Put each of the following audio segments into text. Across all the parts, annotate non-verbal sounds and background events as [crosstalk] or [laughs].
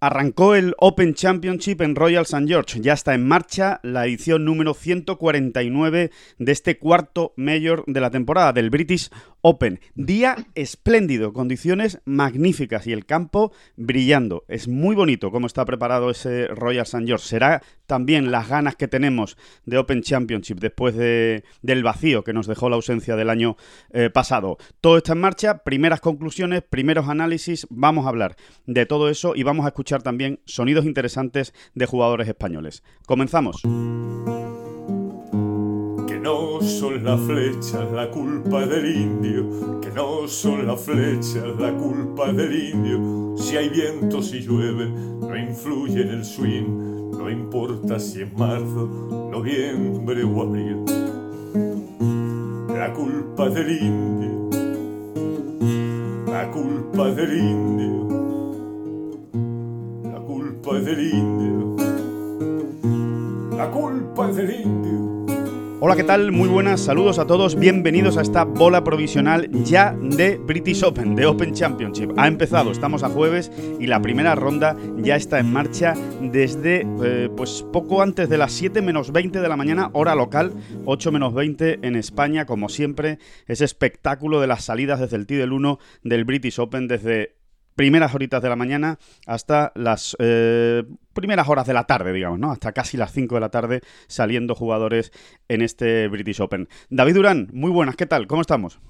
Arrancó el Open Championship en Royal St. George. Ya está en marcha la edición número 149 de este cuarto mayor de la temporada del British Open. Día espléndido, condiciones magníficas y el campo brillando. Es muy bonito cómo está preparado ese Royal St. George. Será también las ganas que tenemos de Open Championship después de, del vacío que nos dejó la ausencia del año eh, pasado. Todo está en marcha, primeras conclusiones, primeros análisis. Vamos a hablar de todo eso y vamos a escuchar también sonidos interesantes de jugadores españoles. Comenzamos. Que no son las flechas la culpa del indio, que no son las flechas la culpa del indio. Si hay viento, si llueve, no influye en el swing, no importa si es marzo, noviembre o abril. La culpa del indio, la culpa del indio culpa es del indio. La culpa es del indio. Hola, ¿qué tal? Muy buenas, saludos a todos, bienvenidos a esta bola provisional ya de British Open, de Open Championship. Ha empezado, estamos a jueves y la primera ronda ya está en marcha desde eh, pues poco antes de las 7 menos 20 de la mañana, hora local, 8 menos 20 en España, como siempre, ese espectáculo de las salidas desde el T del 1 del British Open desde primeras horitas de la mañana hasta las eh, primeras horas de la tarde, digamos, ¿no? Hasta casi las 5 de la tarde saliendo jugadores en este British Open. David Durán, muy buenas, ¿qué tal? ¿Cómo estamos?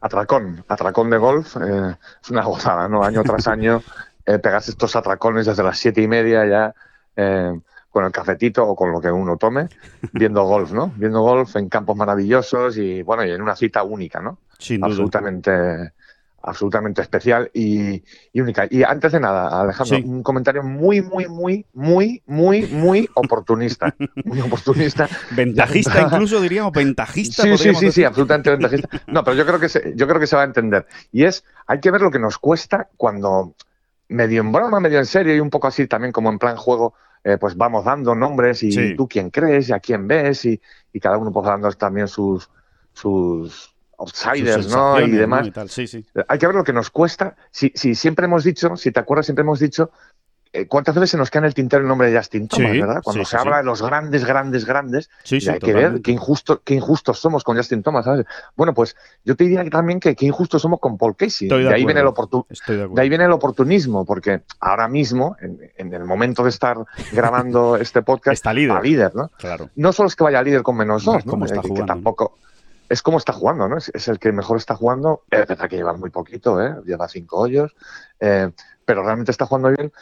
Atracón, atracón de golf, eh, es una gozada, ¿no? Año tras [laughs] año eh, pegas estos atracones desde las siete y media ya eh, con el cafetito o con lo que uno tome, viendo golf, ¿no? Viendo golf en campos maravillosos y, bueno, y en una cita única, ¿no? Sin duda. Absolutamente especial y, única. Y antes de nada, Alejandro, un comentario muy, muy, muy, muy, muy, muy oportunista. Muy oportunista. [laughs] ventajista [laughs] incluso diríamos, ventajista. Sí, sí, sí, sí, absolutamente ventajista. No, pero yo creo que se, yo creo que se va a entender. Y es, hay que ver lo que nos cuesta cuando medio en broma, medio en serio y un poco así también como en plan juego, eh, pues vamos dando nombres y tú quién crees y a quién ves y, y cada uno pues dando también sus sus outsiders, ¿no? Y demás. Hay que ver lo que nos cuesta. Si, si, siempre hemos dicho, si te acuerdas, siempre hemos dicho eh, ¿Cuántas veces se nos queda en el tintero el nombre de Justin Thomas, verdad? Cuando se habla de los grandes, grandes, grandes, hay que ver qué, injusto, qué injustos somos con Justin Thomas, ¿sabes? Bueno, pues yo te diría también que qué injustos somos con Paul Casey. de, ahí viene el de, ahí viene el oportunismo, porque ahora mismo, en, el momento de estar grabando [laughs] este podcast, está líder, líder ¿no? Claro. No solo es que vaya líder con menos dos, ¿no? Está que, tampoco es como está jugando, ¿no? Es, el que mejor está jugando. Es verdad que lleva muy poquito, ¿eh? Lleva cinco hoyos, eh, pero realmente está jugando bien.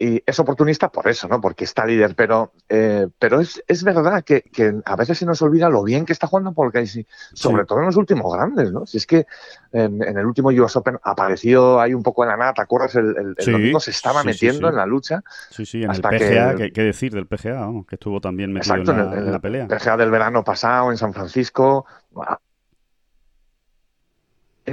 Y es oportunista por eso, ¿no? Porque está líder, pero, eh, pero es, es verdad que, que, a veces se nos olvida lo bien que está jugando porque sobre todo en los últimos grandes, ¿no? Si es que en, el último US Open apareció ahí un poco en la nada, ¿te acuerdas? El, el, domingo se estaba metiendo en la lucha. Sí, sí, en el PGA, que, ¿qué, decir del PGA? que estuvo también metido en, la, en, la, pelea. PGA del verano pasado en San Francisco,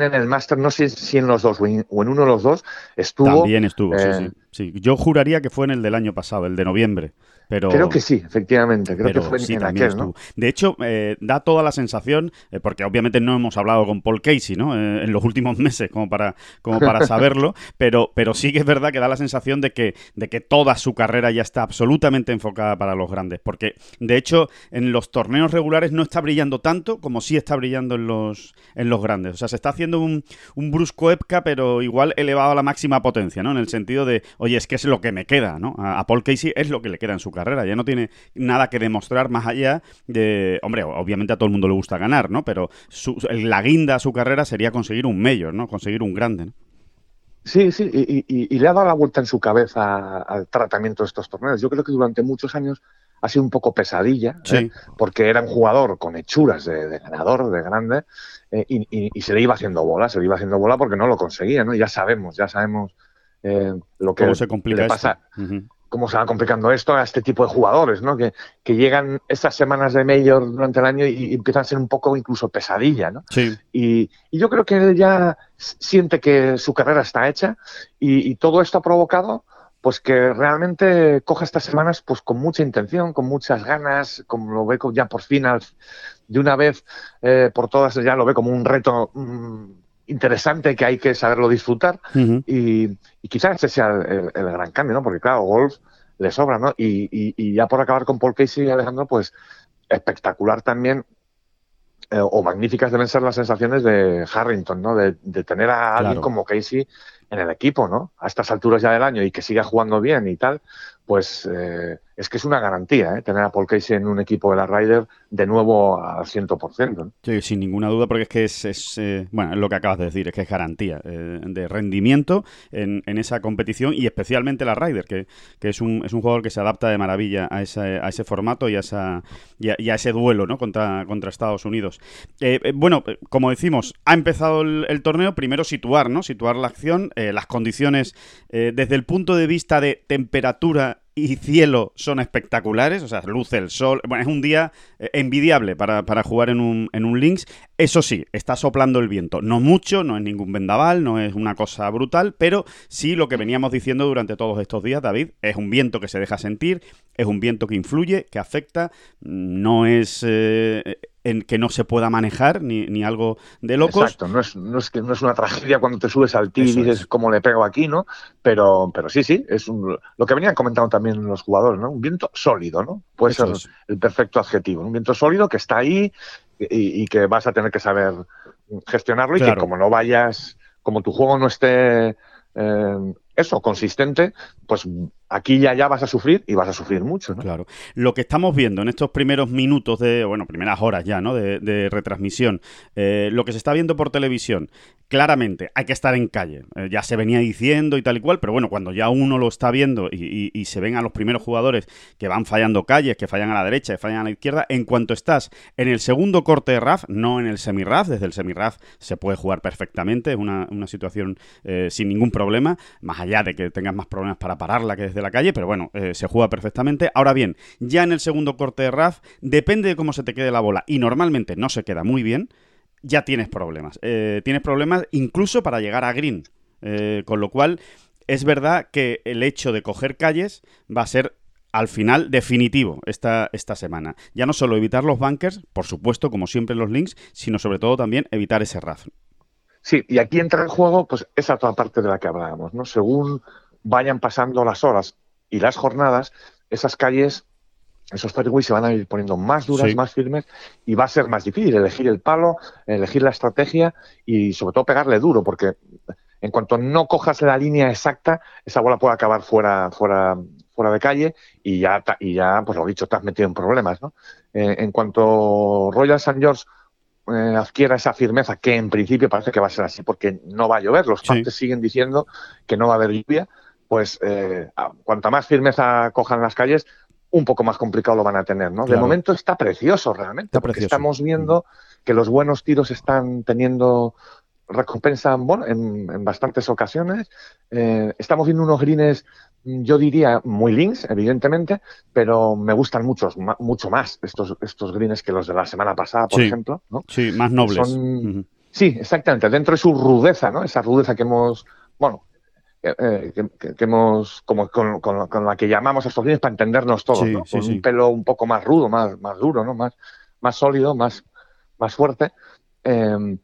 en el máster, no sé si en los dos o en, uno de los dos, estuvo. También estuvo, sí, eh, sí, Yo juraría que fue en el del año pasado, el de noviembre. Creo que sí, efectivamente, creo que fue en aquel, ¿no? De hecho, eh, da toda la sensación, eh, porque obviamente no hemos hablado con Paul Casey, ¿no? Eh, en los últimos [laughs] meses, como para, como para [laughs] saberlo, pero, pero sí que es verdad que da la sensación de que, de que toda su carrera ya está absolutamente enfocada para los grandes, porque de hecho en los torneos regulares no está brillando tanto como sí está brillando en los, en los grandes. O sea, se está haciendo un, un brusco Epca, pero igual elevado a la máxima potencia, ¿no? En el sentido de, oye, es que es lo que me queda, ¿no? A, a Paul Casey es lo que le queda en su carrera. Ya no tiene nada que demostrar más allá de. Hombre, obviamente a todo el mundo le gusta ganar, ¿no? Pero la guinda a su carrera sería conseguir un mayor, ¿no? Conseguir un grande, ¿no? Sí, sí, y, le ha dado la vuelta en su cabeza al tratamiento de estos torneos. Yo creo que durante muchos años ha sido un poco pesadilla, ¿eh? porque era un jugador con hechuras de, ganador, de grande, eh, y, se le iba haciendo bola, se le iba haciendo bola porque no lo conseguía, ¿no? Ya sabemos, ya sabemos eh, lo que ¿Cómo se complica le pasa cómo se va complicando esto a este tipo de jugadores, ¿no? Que, que llegan estas semanas de mayor durante el año y, empiezan a ser un poco incluso pesadilla, ¿no? Sí. Y, y, yo creo que él ya siente que su carrera está hecha y, todo esto ha provocado pues que realmente coja estas semanas pues con mucha intención, con muchas ganas, como lo ve ya por fin de una vez eh, por todas ya lo ve como un reto mm, interesante que hay que saberlo disfrutar y, quizás ese sea el, gran cambio, ¿no? Porque claro, golf le sobra, ¿no? Y, y, ya por acabar con Paul Casey y Alejandro, pues espectacular también eh, o magníficas deben ser las sensaciones de Harrington, ¿no? De, tener a alguien como Casey en el equipo, ¿no? A estas alturas ya del año y que siga jugando bien y tal, pues eh, es que es una garantía ¿eh? tener a Paul Casey en un equipo de la Ryder de nuevo al 100%. ¿no? Sí, sin ninguna duda, porque es que es, eh, bueno, es lo que acabas de decir, es que es garantía eh, de rendimiento en, en, esa competición y especialmente la Ryder, que, que, es, un, es un jugador que se adapta de maravilla a, ese, a ese formato y a, esa, y a, ese duelo ¿no? contra, contra Estados Unidos. bueno, como decimos, ha empezado el, el, torneo, primero situar, ¿no? Situar la acción, las condiciones desde el punto de vista de temperatura y cielo son espectaculares, o sea, luce el sol. Bueno, es un día eh, envidiable para, jugar en un, en un Lynx. Eso sí, está soplando el viento. No mucho, no es ningún vendaval, no es una cosa brutal, pero sí lo que veníamos diciendo durante todos estos días, David, es un viento que se deja sentir, es un viento que influye, que afecta, no es eh, en que no se pueda manejar ni, ni algo de locos. Exacto, no es, no es, que no es una tragedia cuando te subes al tee y dices cómo le pego aquí, ¿no? Pero, pero sí, sí, es un, lo que venían comentando también los jugadores, ¿no? Un viento sólido, ¿no? Puede ser el perfecto adjetivo. Un viento sólido que está ahí y, que vas a tener que saber gestionarlo y que como no vayas, como tu juego no esté eh, eso, consistente, pues aquí ya ya vas a sufrir y vas a sufrir mucho, ¿no? Claro. Lo que estamos viendo en estos primeros minutos de, bueno, primeras horas ya, ¿no? De, retransmisión, eh, lo que se está viendo por televisión, claramente hay que estar en calle. Eh, ya se venía diciendo y tal y cual, pero bueno, cuando ya uno lo está viendo y, se ven a los primeros jugadores que van fallando calles, que fallan a la derecha, que fallan a la izquierda, en cuanto estás en el segundo corte de RAF, no en el semi-RAF, desde el semi-RAF se puede jugar perfectamente, es una, situación eh, sin ningún problema, más allá de que tengas más problemas para pararla que desde la calle, pero bueno, eh, se juega perfectamente. Ahora bien, ya en el segundo corte de RAF, depende de cómo se te quede la bola, y normalmente no se queda muy bien, ya tienes problemas. Eh, tienes problemas incluso para llegar a green. Eh, con lo cual, es verdad que el hecho de coger calles va a ser al final definitivo esta, esta semana. Ya no solo evitar los bunkers, por supuesto, como siempre los links, sino sobre todo también evitar ese RAF. Sí, y aquí entra en juego pues esa otra parte de la que hablábamos, ¿no? Según vayan pasando las horas y las jornadas, esas calles, esos fairways se van a ir poniendo más duras, más firmes y va a ser más difícil elegir el palo, elegir la estrategia y sobre todo pegarle duro, porque en cuanto no cojas la línea exacta, esa bola puede acabar fuera, fuera, fuera de calle y ya, y ya, pues lo dicho, te has metido en problemas, ¿no? Eh, en cuanto Royal St. George eh, adquiera esa firmeza, que en principio parece que va a ser así, porque no va a llover. Los sí. siguen diciendo que no va a haber lluvia, pues eh, cuanta más firmeza cojan las calles, un poco más complicado lo van a tener, ¿no? De momento está precioso realmente, porque estamos viendo que los buenos tiros están teniendo recompensa bueno, en, bastantes ocasiones. Eh, estamos viendo unos greens yo diría muy links, evidentemente, pero me gustan muchos, mucho más estos, estos greens que los de la semana pasada, por ejemplo. ¿no? Sí, más nobles. Sí, exactamente. Dentro de su rudeza, ¿no? Esa rudeza que hemos, bueno, eh, que, hemos, como con, con, la que llamamos a estos greens para entendernos todos, ¿no? con un pelo un poco más rudo, más, más duro, ¿no? Más, más sólido, más, más fuerte. Eh,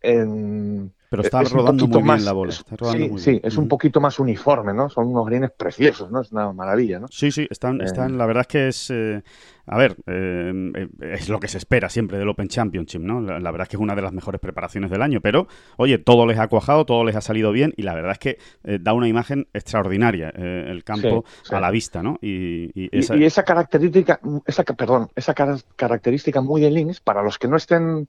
en, pero está rodando muy bien la bola. sí, sí, es un poquito más uniforme, ¿no? Son unos greens preciosos, ¿no? Es una maravilla, ¿no? Sí, sí, están, están eh. la verdad es que es, eh, a ver, eh, es lo que se espera siempre del Open Championship, ¿no? La, verdad es que es una de las mejores preparaciones del año, pero, oye, todo les ha cuajado, todo les ha salido bien y la verdad es que da una imagen extraordinaria el campo a la vista, ¿no? Y, esa... Y, esa característica, esa, perdón, esa característica muy de Links, para los que no estén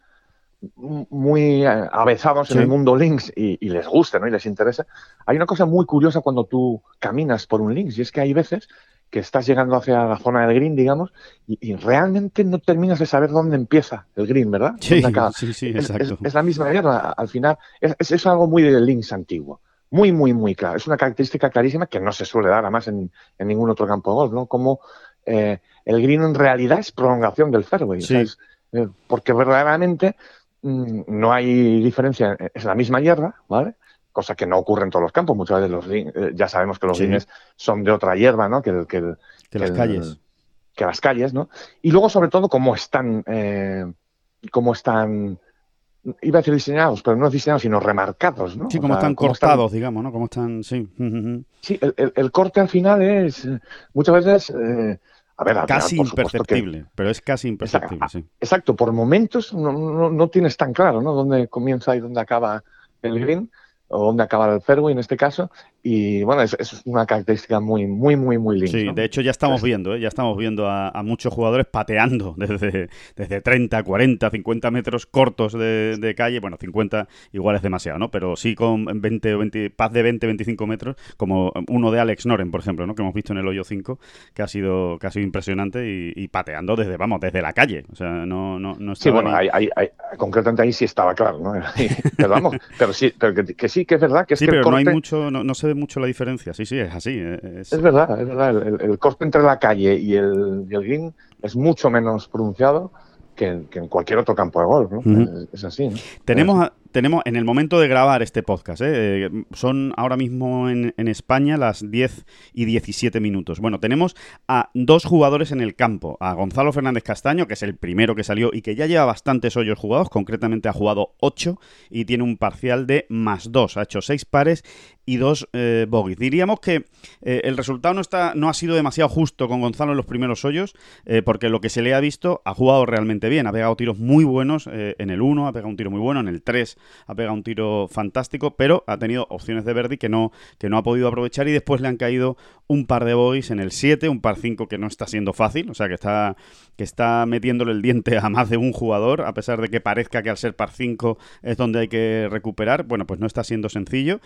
muy eh, avezados en el mundo links y, les gusta ¿no? y les interesa, hay una cosa muy curiosa cuando tú caminas por un links y es que hay veces que estás llegando hacia la zona del green, digamos, y, realmente no terminas de saber dónde empieza el green, ¿verdad? Sí, sí, sí, exacto. Es, la misma mierda, al final. Es, es, algo muy del links antiguo. Muy, muy, muy claro. Es una característica clarísima que no se suele dar además en, en ningún otro campo de golf, ¿no? Como eh, el green en realidad es prolongación del fairway. Eh, porque verdaderamente no hay diferencia, es la misma hierba, ¿vale? cosa que no ocurre en todos los campos. Muchas veces los eh, ya sabemos que los sí. son de otra hierba, ¿no? Que, que, que las calles. Que las calles, ¿no? Y luego, sobre todo, cómo están, eh, cómo están, iba a decir diseñados, pero no diseñados, sino remarcados, ¿no? Sí, cómo están cómo cortados, están... digamos, ¿no? Cómo están, sí. [laughs] Sí, el, corte al final es, muchas veces... Eh, a ver, casi imperceptible, que... pero es casi imperceptible, exacto, sí. Exacto, por momentos no, no, no, tienes tan claro, ¿no? Dónde comienza y dónde acaba el green, o dónde acaba el fairway en este caso, y bueno, es, es una característica muy, muy, muy, muy linda. Sí, ¿no? de hecho ya estamos viendo, ¿eh? ya estamos viendo a, a, muchos jugadores pateando [laughs] desde, desde 30, 40, 50 metros cortos de, de, calle, bueno, 50 igual es demasiado, ¿no? Pero sí con 20 o 20, paz de 20, 25 metros, como uno de Alex Noren, por ejemplo, ¿no? Que hemos visto en el hoyo 5, que ha sido, que ha sido impresionante y, y pateando desde, vamos, desde la calle, o sea, no, no, no Sí, bueno, ahí, ahí, ahí, concretamente ahí sí estaba claro, ¿no? [laughs] pero vamos, pero sí, pero que, que, sí, que es verdad que es sí, que pero el corte... no hay mucho, no, no se ve mucho la diferencia, sí, sí, es así. Es, es verdad, es verdad. El, el, corte entre la calle y el, y el green es mucho menos pronunciado que, que, en cualquier otro campo de golf, ¿no? Uh -huh. es, es, así. ¿no? Tenemos, tenemos, en el momento de grabar este podcast, ¿eh? son ahora mismo en, España las 10 y 17 minutos. Bueno, tenemos a dos jugadores en el campo, a Gonzalo Fernández Castaño, que es el primero que salió y que ya lleva bastantes hoyos jugados, concretamente ha jugado 8 y tiene un parcial de más 2, ha hecho 6 pares y dos eh, bogies. Diríamos que eh, el resultado no, está, no ha sido demasiado justo con Gonzalo en los primeros hoyos, eh, porque lo que se le ha visto ha jugado realmente bien, ha pegado tiros muy buenos eh, en el 1, ha pegado un tiro muy bueno, en el 3 ha pegado un tiro fantástico, pero ha tenido opciones de Verdi que no, que no ha podido aprovechar y después le han caído un par de bogies en el 7, un par 5 que no está siendo fácil, o sea que está, que está metiéndole el diente a más de un jugador, a pesar de que parezca que al ser par 5 es donde hay que recuperar, bueno, pues no está siendo sencillo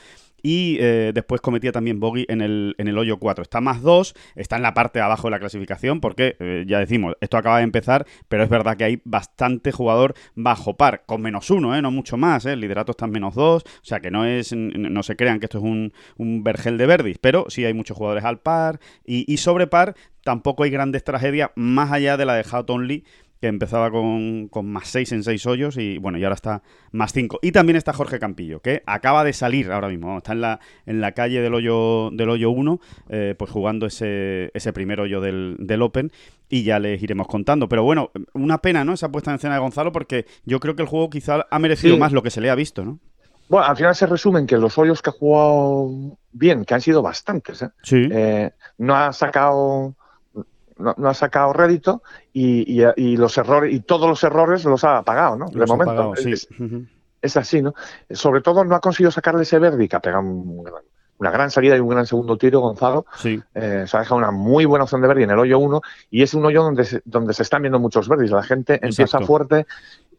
y eh, después cometía también bogey en el, en el hoyo 4. Está más 2, está en la parte de abajo de la clasificación porque, eh, ya decimos, esto acaba de empezar, pero es verdad que hay bastante jugador bajo par, con menos 1, ¿eh? no mucho más, ¿eh? el liderato está en menos 2, o sea que no es no se crean que esto es un, un vergel de verdis, pero sí hay muchos jugadores al par y, y sobre par tampoco hay grandes tragedias más allá de la de Houghton Lee que empezaba con, con, más 6 en 6 hoyos y bueno, y ahora está más 5. Y también está Jorge Campillo, que acaba de salir ahora mismo, está en la, en la calle del hoyo del hoyo 1, eh, pues jugando ese, ese primer hoyo del, del, Open y ya les iremos contando. Pero bueno, una pena, ¿no? Esa puesta en escena de Gonzalo porque yo creo que el juego quizá ha merecido sí. más lo que se le ha visto, ¿no? Bueno, al final se resumen que los hoyos que ha jugado bien, que han sido bastantes, ¿eh? Sí. Eh, no ha sacado no, no, ha sacado rédito y, y, y, los errores y todos los errores los ha pagado, ¿no? Los de momento. Pagado, sí. es, es, así, ¿no? Sobre todo no ha conseguido sacarle ese Verdi que ha pegado un, una gran salida y un gran segundo tiro, Gonzalo. Sí. Eh, se ha dejado una muy buena opción de Verdi en el hoyo 1 y es un hoyo donde se, donde se están viendo muchos Verdis. La gente Exacto. empieza fuerte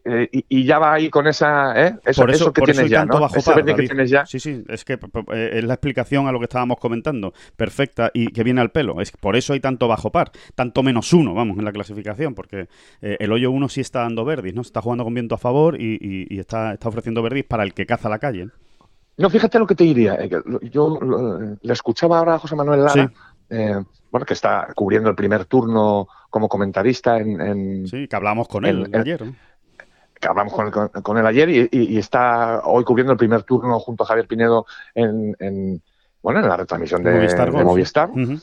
eh, y, y, ya va ahí con esa ¿eh? eso, por eso, eso que por tienes eso ya, ¿no? Bajo par, que tienes ya. Sí, sí, es que eh, es la explicación a lo que estábamos comentando, perfecta y que viene al pelo. Es por eso hay tanto bajo par, tanto menos uno, vamos, en la clasificación, porque eh, el hoyo 1 sí está dando verdis, ¿no? Está jugando con viento a favor y, y, y está, está, ofreciendo verdis para el que caza la calle. No, fíjate lo que te diría. Yo le escuchaba ahora a José Manuel Lara. Sí. Eh, bueno, que está cubriendo el primer turno como comentarista en... en sí, que hablamos con él en, ayer. Que hablamos con, con, con él ayer y, está hoy cubriendo el primer turno junto a Javier Pinedo en, en bueno, en la retransmisión de Movistar. De Movistar. Uh -huh.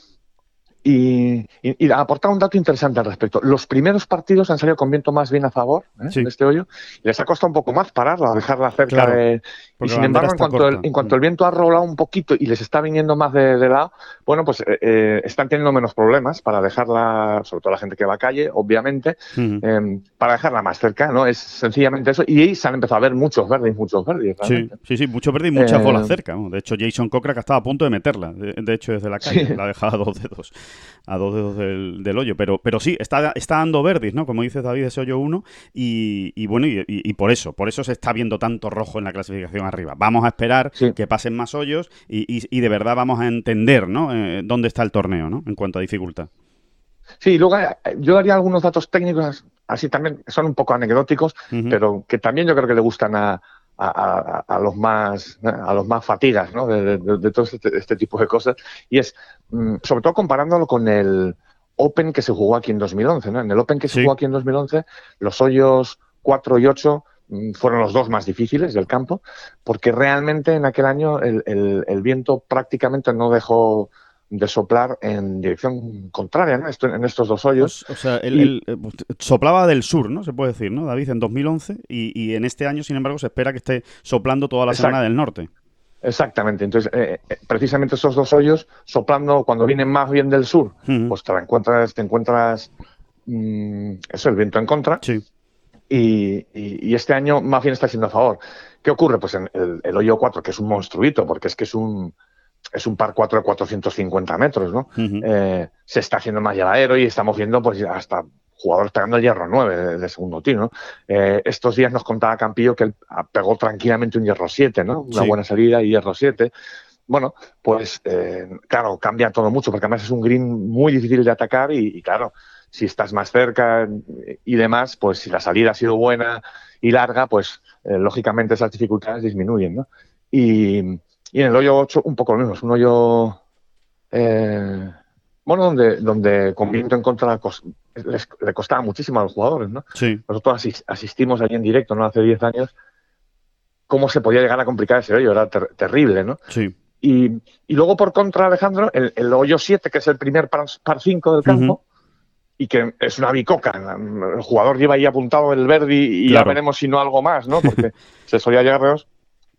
Y, y, y, aportar un dato interesante al respecto. Los primeros partidos han salido con viento más bien a favor ¿eh? sí. de este hoyo. Y les ha costado un poco más pararla, dejarla cerca claro, de. Y sin embargo, en cuanto, el, en cuanto, el, viento ha rolado un poquito y les está viniendo más de, de lado, bueno, pues eh, eh, están teniendo menos problemas para dejarla, sobre todo la gente que va a calle, obviamente, uh -huh. eh, para dejarla más cerca, ¿no? Es sencillamente eso. Y ahí se han empezado a ver muchos verdes, muchos verdes. Sí, sí, sí, muchos verdes y muchas bolas cerca. ¿no? De hecho, Jason Cochran estaba a punto de meterla, de, de hecho, desde la calle, sí. la ha dejado [laughs] a dos dedos a dos dedos del, del, hoyo. Pero, pero sí, está, está dando verdis, ¿no? Como dices David, ese hoyo 1. Y, y, bueno, y, y, por eso, por eso se está viendo tanto rojo en la clasificación arriba. Vamos a esperar sí. que pasen más hoyos y, y, de verdad vamos a entender, ¿no? Eh, dónde está el torneo, ¿no? En cuanto a dificultad. Sí, luego eh, yo daría algunos datos técnicos, así también son un poco anecdóticos, uh -huh. pero que también yo creo que le gustan a, a, a, a, los más a los más fatigas ¿no? de, de, de todo este, este, tipo de cosas y es mm, sobre todo comparándolo con el Open que se jugó aquí en 2011 ¿no? en el Open que se sí. jugó aquí en 2011 los hoyos 4 y 8 mm, fueron los dos más difíciles del campo, porque realmente en aquel año el, el- el viento prácticamente no dejó de soplar en dirección contraria ¿no? Esto- en estos dos hoyos. O sea, Y- el- eh, soplaba del sur, ¿no? Se puede decir, ¿no, David? En 2011 y, y en este año, sin embargo, se espera que esté soplando toda la Exacto. semana del norte. Exactamente. Entonces, eh, eh, precisamente esos dos hoyos, soplando cuando vienen más bien del sur, pues te encuentras, te encuentras mm, eso, el viento en contra. Sí. y, y- y este año más bien está siendo a favor. ¿Qué ocurre? Pues en el, el hoyo 4, que es un monstruito, porque es que es un, es un par 4 de 450 metros, ¿no? Eh, se está haciendo más llevadero y estamos viendo pues hasta jugadores pegando el hierro 9 de, de segundo tiro, ¿no? Eh, estos días nos contaba Campillo que él ah, pegó tranquilamente un hierro 7, ¿no? Una Sí. buena salida y hierro 7. Bueno, pues eh, claro, cambia todo mucho, porque además es un green muy difícil de atacar y, y claro, si estás más cerca y demás, pues si la salida ha sido buena y larga, pues lógicamente esas dificultades disminuyen, ¿no? Y, y en el hoyo 8 un poco lo mismo, es un hoyo, eh, bueno, donde, donde con viento en contra les- le costaba muchísimo a los jugadores, ¿no? Sí. Nosotros asis- asistimos allí en directo, ¿no? Hace 10 años, cómo se podía llegar a complicar ese hoyo, era ter- terrible, ¿no? Sí. Y, y luego, por contra, Alejandro, el, el hoyo 7, que es el primer par, par 5 del campo, y que es una bicoca. El jugador lleva ahí apuntado el Verdi y ya veremos si no algo más, ¿no? Porque [laughs] se solía llegar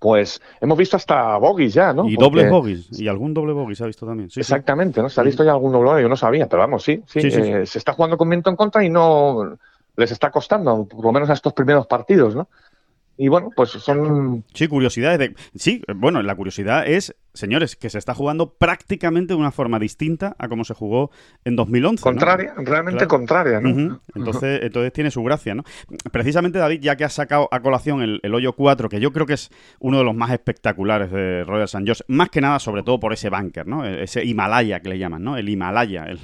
Pues hemos visto hasta bogies ya, ¿no? Y Porque- dobles bogies. Y algún doble bogey se ha visto también. Sí, sí. Exactamente, ¿no? Se ha visto ya algún doble, yo no sabía, pero vamos, sí, sí. Sí, sí, eh, Se está jugando con viento en contra y no les está costando, por lo menos a estos primeros partidos, ¿no? Y bueno, pues son Sí, curiosidades de... Sí, bueno, la curiosidad es, señores, que se está jugando prácticamente de una forma distinta a como se jugó en 2011. ¿no? contrarias, realmente Claro. contrarias, ¿no? Entonces, entonces tiene su gracia, ¿no? Precisamente, David, ya que has sacado a colación el, el hoyo 4, que yo creo que es uno de los más espectaculares de Royal St. George, más que nada, sobre todo por ese bunker, ¿no? E, Ese Himalaya que le llaman, ¿no? El Himalaya, el,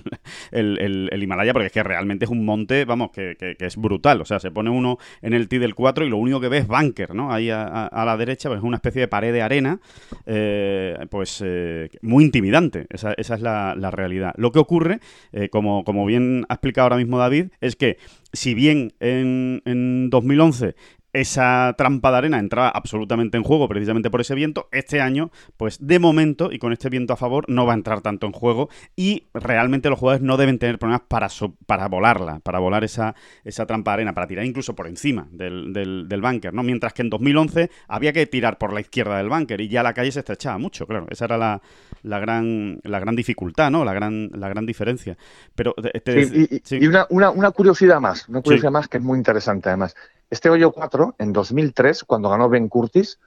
el- el- el Himalaya, porque es que realmente es un monte, vamos, que, que- que es brutal. O sea, se pone uno en el tee del 4 y lo único que ve es bunker, ¿no? Ahí a, a- a la derecha, pues es una especie de pared de arena, eh, pues eh, muy intimidante. Esa, esa es la, la realidad. Lo que ocurre, eh, como, como bien ha explicado ahora mismo David, es que si bien en, en 2011 esa trampa de arena entraba absolutamente en juego precisamente por ese viento, este año, pues de momento, y con este viento a favor, no va a entrar tanto en juego y realmente los jugadores no deben tener problemas para, so- para volarla, para volar esa, esa trampa de arena, para tirar incluso por encima del, del, del bunker, ¿no? Mientras que en 2011 había que tirar por la izquierda del bunker y ya la calle se estrechaba mucho, claro. Esa era la, la gran, la gran dificultad, ¿no? La gran, la gran diferencia. Pero te- te- Sí, y, y- sí. y una, una, una curiosidad más, una curiosidad más que es muy interesante además. Este hoyo 4, en 2003, cuando ganó Ben Curtis,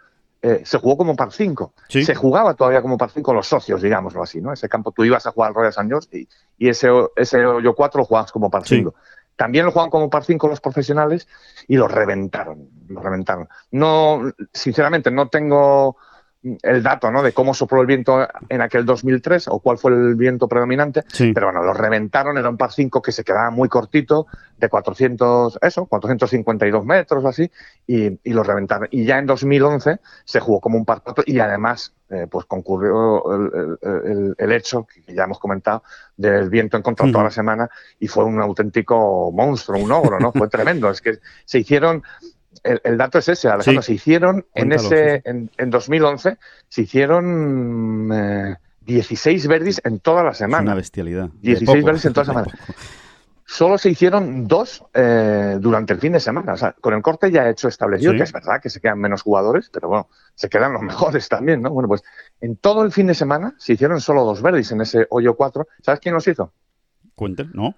eh, se jugó como par 5. Sí. Se jugaba todavía como par 5 los socios, digámoslo así, ¿no? Ese campo tú ibas a jugar al Royal St. George y, y ese, ho- ese hoyo 4 lo jugabas como par Sí. 5. También lo jugaban como par 5 los profesionales y lo reventaron, lo reventaron. No, sinceramente, no tengo el dato, ¿no? De cómo sopló el viento en aquel 2003 o cuál fue el viento predominante, Sí. pero bueno, lo reventaron, era un par 5 que se quedaba muy cortito, de 400, eso, 452 metros o así, y, y lo reventaron. Y ya en 2011 se jugó como un par 4 y además, eh, pues concurrió el, el- hecho, que ya hemos comentado, del viento en contra toda la semana y fue un auténtico monstruo, un ogro, ¿no? Fue tremendo. Es que se hicieron el, el dato es ese, Alejandro. Sí. Se hicieron en ese, sí, en, en 2011, se hicieron eh, 16 verdis en toda la Es semana. una bestialidad. De 16 poco, goles en toda la semana. Solo se hicieron dos eh, durante el fin de semana. O sea, con el corte ya hecho establecido, Sí. que es verdad que se quedan menos jugadores, pero bueno, se quedan los [laughs] mejores también, ¿no? Bueno, pues en todo el fin de semana se hicieron solo dos verdis en ese hoyo 4. ¿Sabes quién los hizo? Cuenten, ¿no?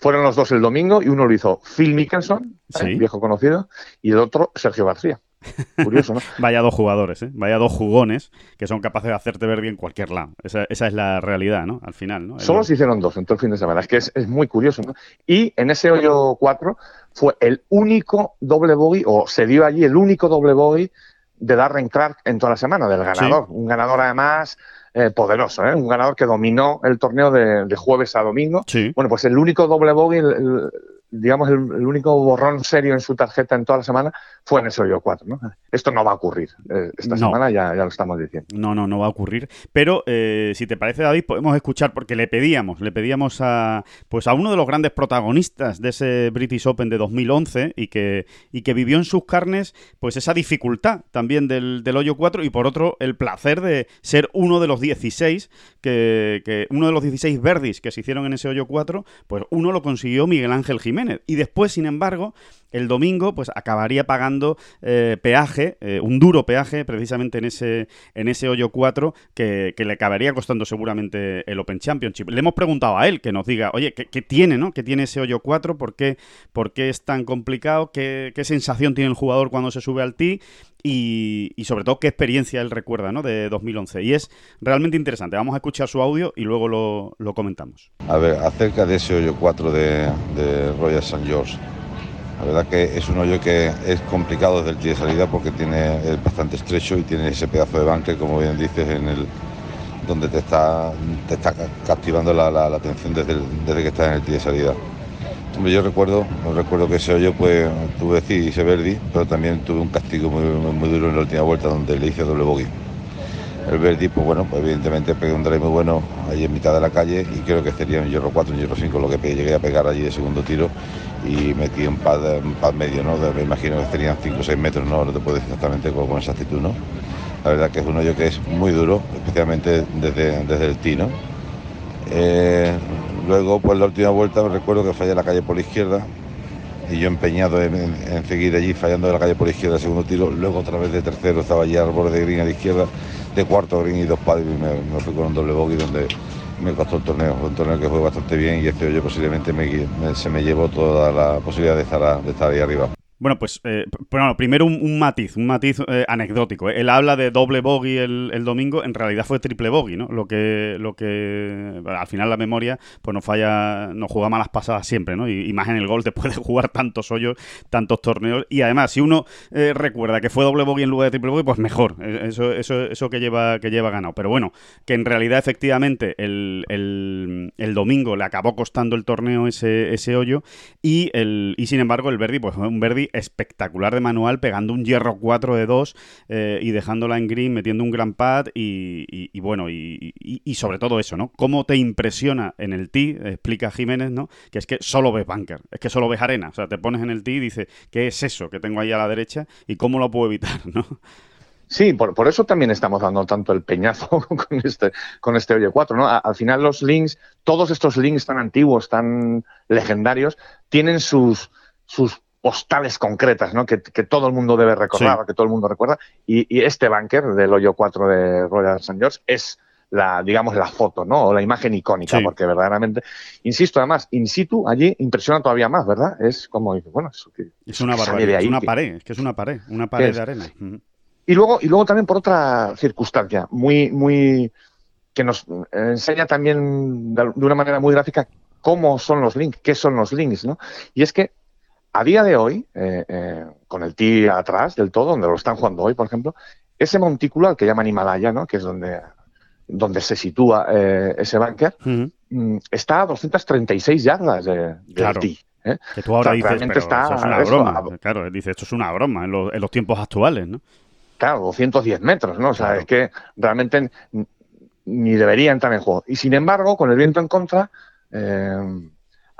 Fueron los dos el domingo y uno lo hizo Phil Mickelson. Sí. viejo conocido, y el otro Sergio García. [laughs] Curioso, ¿no? Vaya dos jugadores, ¿eh? Vaya dos jugones que son capaces de hacerte ver bien cualquier lado. Esa, esa es la realidad, ¿no? Al final, ¿no? El- Solo se hicieron dos en todo el fin de semana. Es que es, es muy curioso, ¿no? Y en ese hoyo 4 fue el único doble bogey, o se dio allí el único doble bogey de Darren Clark en toda la semana, del ganador. Un ganador además eh, poderoso, ¿eh? Un ganador que dominó el torneo de, de jueves a domingo. Sí. Bueno, pues el único doble bogey el- el- digamos, el, único borrón serio en su tarjeta en toda la semana fue en ese hoyo 4. ¿no? Esto no va a ocurrir. Eh, esta semana ya, ya, lo estamos diciendo. No, no, no va a ocurrir. Pero eh, si te parece, David, podemos escuchar, porque le pedíamos, le pedíamos a, pues a uno de los grandes protagonistas de ese British Open de 2011 y que, y que vivió en sus carnes pues esa dificultad también del, del hoyo 4 y por otro el placer de ser uno de los 16, que, que uno de los 16 verdis que se hicieron en ese hoyo 4, pues uno lo consiguió Miguel Ángel Jiménez. Y después, sin embargo, el domingo pues acabaría pagando eh, peaje, eh, un duro peaje precisamente en ese, en ese hoyo 4 que, le acabaría costando seguramente el Open Championship. Le hemos preguntado a él que nos diga, oye, ¿qué, tiene, no? ¿Qué tiene ese hoyo 4? ¿Por qué, por qué es tan complicado? ¿Qué, ¿Qué, sensación tiene el jugador cuando se sube al tee? Y, sobre todo qué experiencia él recuerda ¿no? de 2011. Y es realmente interesante. Vamos a escuchar su audio y luego lo, comentamos. A ver, acerca de ese hoyo 4 de, Royal St. George. La verdad que es un hoyo que es complicado desde el tee de salida porque tiene, es bastante estrecho y tiene ese pedazo de bunker, como bien dices, en el donde te está, te está captivando la, atención desde, desde que estás en el tee de salida. Yo recuerdo, recuerdo que ese hoyo pues tuve sí, hice verdi, pero también tuve un castigo muy, muy, duro en la última vuelta donde le hice doble bogey. El verdi, pues bueno, pues evidentemente pegué un drive muy bueno ahí en mitad de la calle y creo que sería un hierro 4, un hierro 5 lo que llegué a pegar allí de segundo tiro y metí un pad, un pad medio, ¿no? me imagino que tenían 5 o 6 metros, ¿no? No te puedo decir exactamente con, esa actitud, ¿no? La verdad que es un hoyo que es muy duro, especialmente desde, desde el tino. Eh, luego, pues la última vuelta, me recuerdo que fallé la calle por la izquierda y yo empeñado en, seguir allí fallando de la calle por la izquierda el segundo tiro. Luego otra vez de tercero estaba allí al borde de green a la izquierda, de cuarto green y dos pads y me, fui con un doble bogey donde me costó el torneo. un torneo que fue bastante bien y este hoyo posiblemente se me llevó toda la posibilidad de estar, de estar ahí arriba. Bueno, pues eh, bueno, primero un, matiz, un matiz eh, anecdótico. ¿eh? Él habla de doble bogey el, domingo, en realidad fue triple bogey, ¿no? Lo que, lo que al final la memoria pues no falla, nos juega malas pasadas siempre, ¿no? Y, más en el gol [laughs] después de jugar tantos hoyos, tantos torneos. Y además, si uno recuerda que fue doble bogey en lugar de triple bogey, pues mejor. Eso, eso, eso que lleva, que lleva ganado. Pero bueno, que en realidad efectivamente el, el, domingo le acabó costando el torneo ese, ese hoyo y el y sin embargo el Verdi, pues un Verdi espectacular de manual, pegando un hierro 4 de 2 eh, y dejándola en green, metiendo un gran pad y, bueno, y, sobre todo eso, ¿no? ¿Cómo te impresiona en el tee? Explica Jiménez, ¿no? Que es que solo ves bunker, es que solo ves arena, o sea, te pones en el tee y dices, ¿qué es eso que tengo ahí a la derecha y cómo lo puedo evitar, [laughs] ¿no? Sí, por, por, eso también estamos dando tanto el peñazo [laughs] con este, con este Oye 4, ¿no? al final los links, todos estos links tan antiguos, tan legendarios, tienen sus, sus postales concretas, ¿no? Que, todo el mundo debe recordar, que todo el mundo recuerda. Y, este bunker del hoyo 4 de Royal St. George es la, digamos, la foto, ¿no? O la imagen icónica, porque verdaderamente, insisto, además, in situ, allí impresiona todavía más, ¿verdad? Es como, bueno, es una barbaridad, es una pared, es que es una pared, una pared de arena. Y luego, y luego también por otra circunstancia, muy, muy, que nos enseña también de una manera muy gráfica cómo son los links, qué son los links, ¿no? Y es que a día de hoy, eh, eh, con el TI atrás del todo, donde lo están jugando hoy, por ejemplo, ese montículo al que llaman Himalaya, ¿no? que es donde, donde se sitúa eh, ese bunker, mm, está a 236 yardas de, del claro. Que tú ahora dices, pero está es una broma. claro, dice, esto es una broma en los, en los, tiempos actuales, ¿no? Claro, 210 metros, ¿no? O sea, es que realmente ni debería entrar en juego. Y sin embargo, con el viento en contra,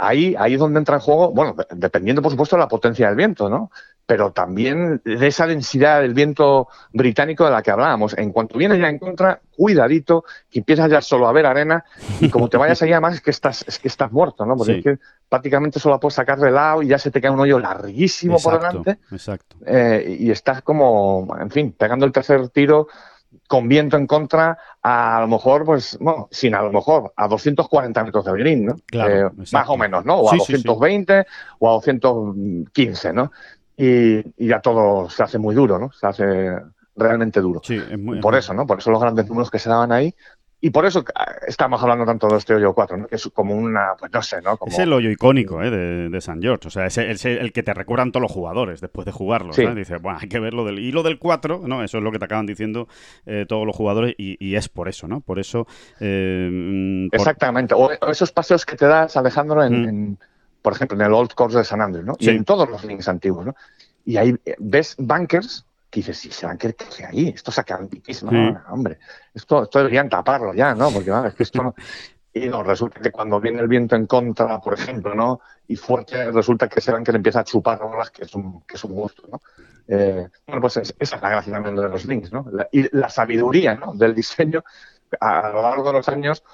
ahí, ahí es donde entra en juego, bueno, dependiendo por supuesto de la potencia del viento, ¿no? Pero también de esa densidad del viento británico de la que hablábamos. En cuanto vienes ya en contra, cuidadito, que empiezas ya solo a ver arena y como te vayas allá más es que estás, es que estás muerto, ¿no? Porque es que prácticamente solo puedes sacar de lado y ya se te cae un hoyo larguísimo por delante. Exacto. Eh, y estás como, en fin, pegando el tercer tiro con viento en contra, a, lo mejor, pues, bueno, sin a lo mejor, a 240 metros de green, ¿no? Claro, eh, más o menos, ¿no? O a 220 o a 215, ¿no? Y, y, ya todo se hace muy duro, ¿no? Se hace realmente duro. Sí, es muy, Por eso, ¿no? Por eso los grandes números que se daban ahí y por eso ah, estamos hablando tanto de este hoyo 4, ¿no? que es como una, pues no sé, ¿no? Es el hoyo icónico ¿eh? de, de, San George, o sea, es el, que te recuerdan todos los jugadores después de jugarlo. Sí. Dices, bueno, hay que verlo del... Y lo del 4, ¿no? Eso es lo que te acaban diciendo eh, todos los jugadores y, es por eso, ¿no? Por eso... Eh, Exactamente, o esos paseos que te das, Alejandro, en, mm. por ejemplo, en el Old Course de San Andrés, ¿no? Sí. Y en todos los links antiguos, ¿no? Y ahí eh, ves bunkers que dices, sí, ese bunker, ¿qué hace ahí? Esto saca un piquís, ¿no? Sí. Hombre, esto, esto deberían taparlo ya, ¿no? Porque, vale, es que esto no... [laughs] Y no, resulta que cuando viene el viento en contra, por ejemplo, ¿no? Y fuerte, resulta que ese bunker empieza a chupar olas, que es un, que es un gusto, ¿no? Eh, bueno, pues es- esa es la gracia también de los links, ¿no? La- y la sabiduría, ¿no? Del diseño a, a lo largo de los años,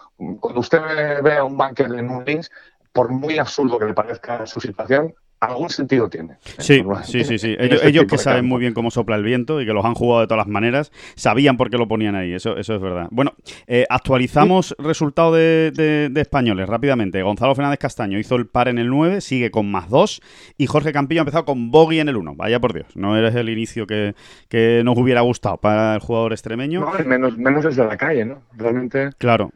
cuando usted ve, ve a un bunker en un links, por muy absurdo que le parezca su situación, algún sentido tiene. Sí, sí, sí, sí. Ellos, este que saben campo. muy bien cómo sopla el viento y que los han jugado de todas las maneras, sabían por qué lo ponían ahí, eso, eso es verdad. Bueno, eh, actualizamos resultado de, de- de españoles rápidamente. Gonzalo Fernández Castaño hizo el par en el 9, sigue con más 2 y Jorge Campillo ha empezado con bogey en el 1. Vaya por Dios, no eres el inicio que, que nos hubiera gustado para el jugador extremeño. No, menos, menos desde la calle, ¿no? Realmente Claro,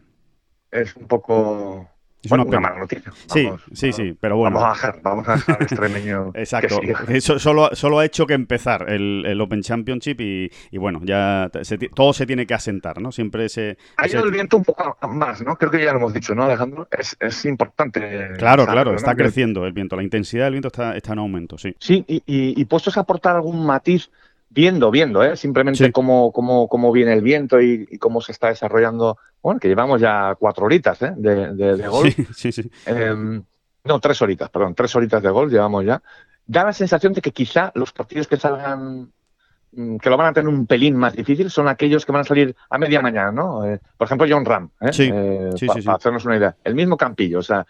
es un poco... Es bueno, una mala noticia. sí, Vamos, sí, sí, pero bueno. Vamos a bajar, vamos a dejar extremeño. [laughs] que Exacto. siga. Eso solo, solo ha hecho que empezar el, el Open Championship y, y bueno, ya se todo se tiene que asentar, ¿no? Siempre ese... Ha ido el viento un poco más, ¿no? Creo que ya lo hemos dicho, ¿no, Alejandro? Es, es importante. Claro, claro, ¿no? está creciendo el viento, la intensidad del viento está, está en aumento, sí. Sí, y, y, y puestos a aportar algún matiz, viendo, viendo, ¿eh? Simplemente Sí. cómo, cómo, cómo viene el viento y, y cómo se está desarrollando. Bueno, que llevamos ya cuatro horitas, ¿eh? De, de, de golf. Sí, sí, sí. Em, no, tres horitas, perdón, tres horitas de gol llevamos ya. Da la sensación de que quizá los partidos que salgan, mm, que lo van a tener un pelín más difícil, son aquellos que van a salir a media mañana, ¿no? Eh, por ejemplo, John Ram, ¿eh? Sí, Eh, sí, pa- sí, sí. para hacernos una idea. El mismo Campillo, o sea,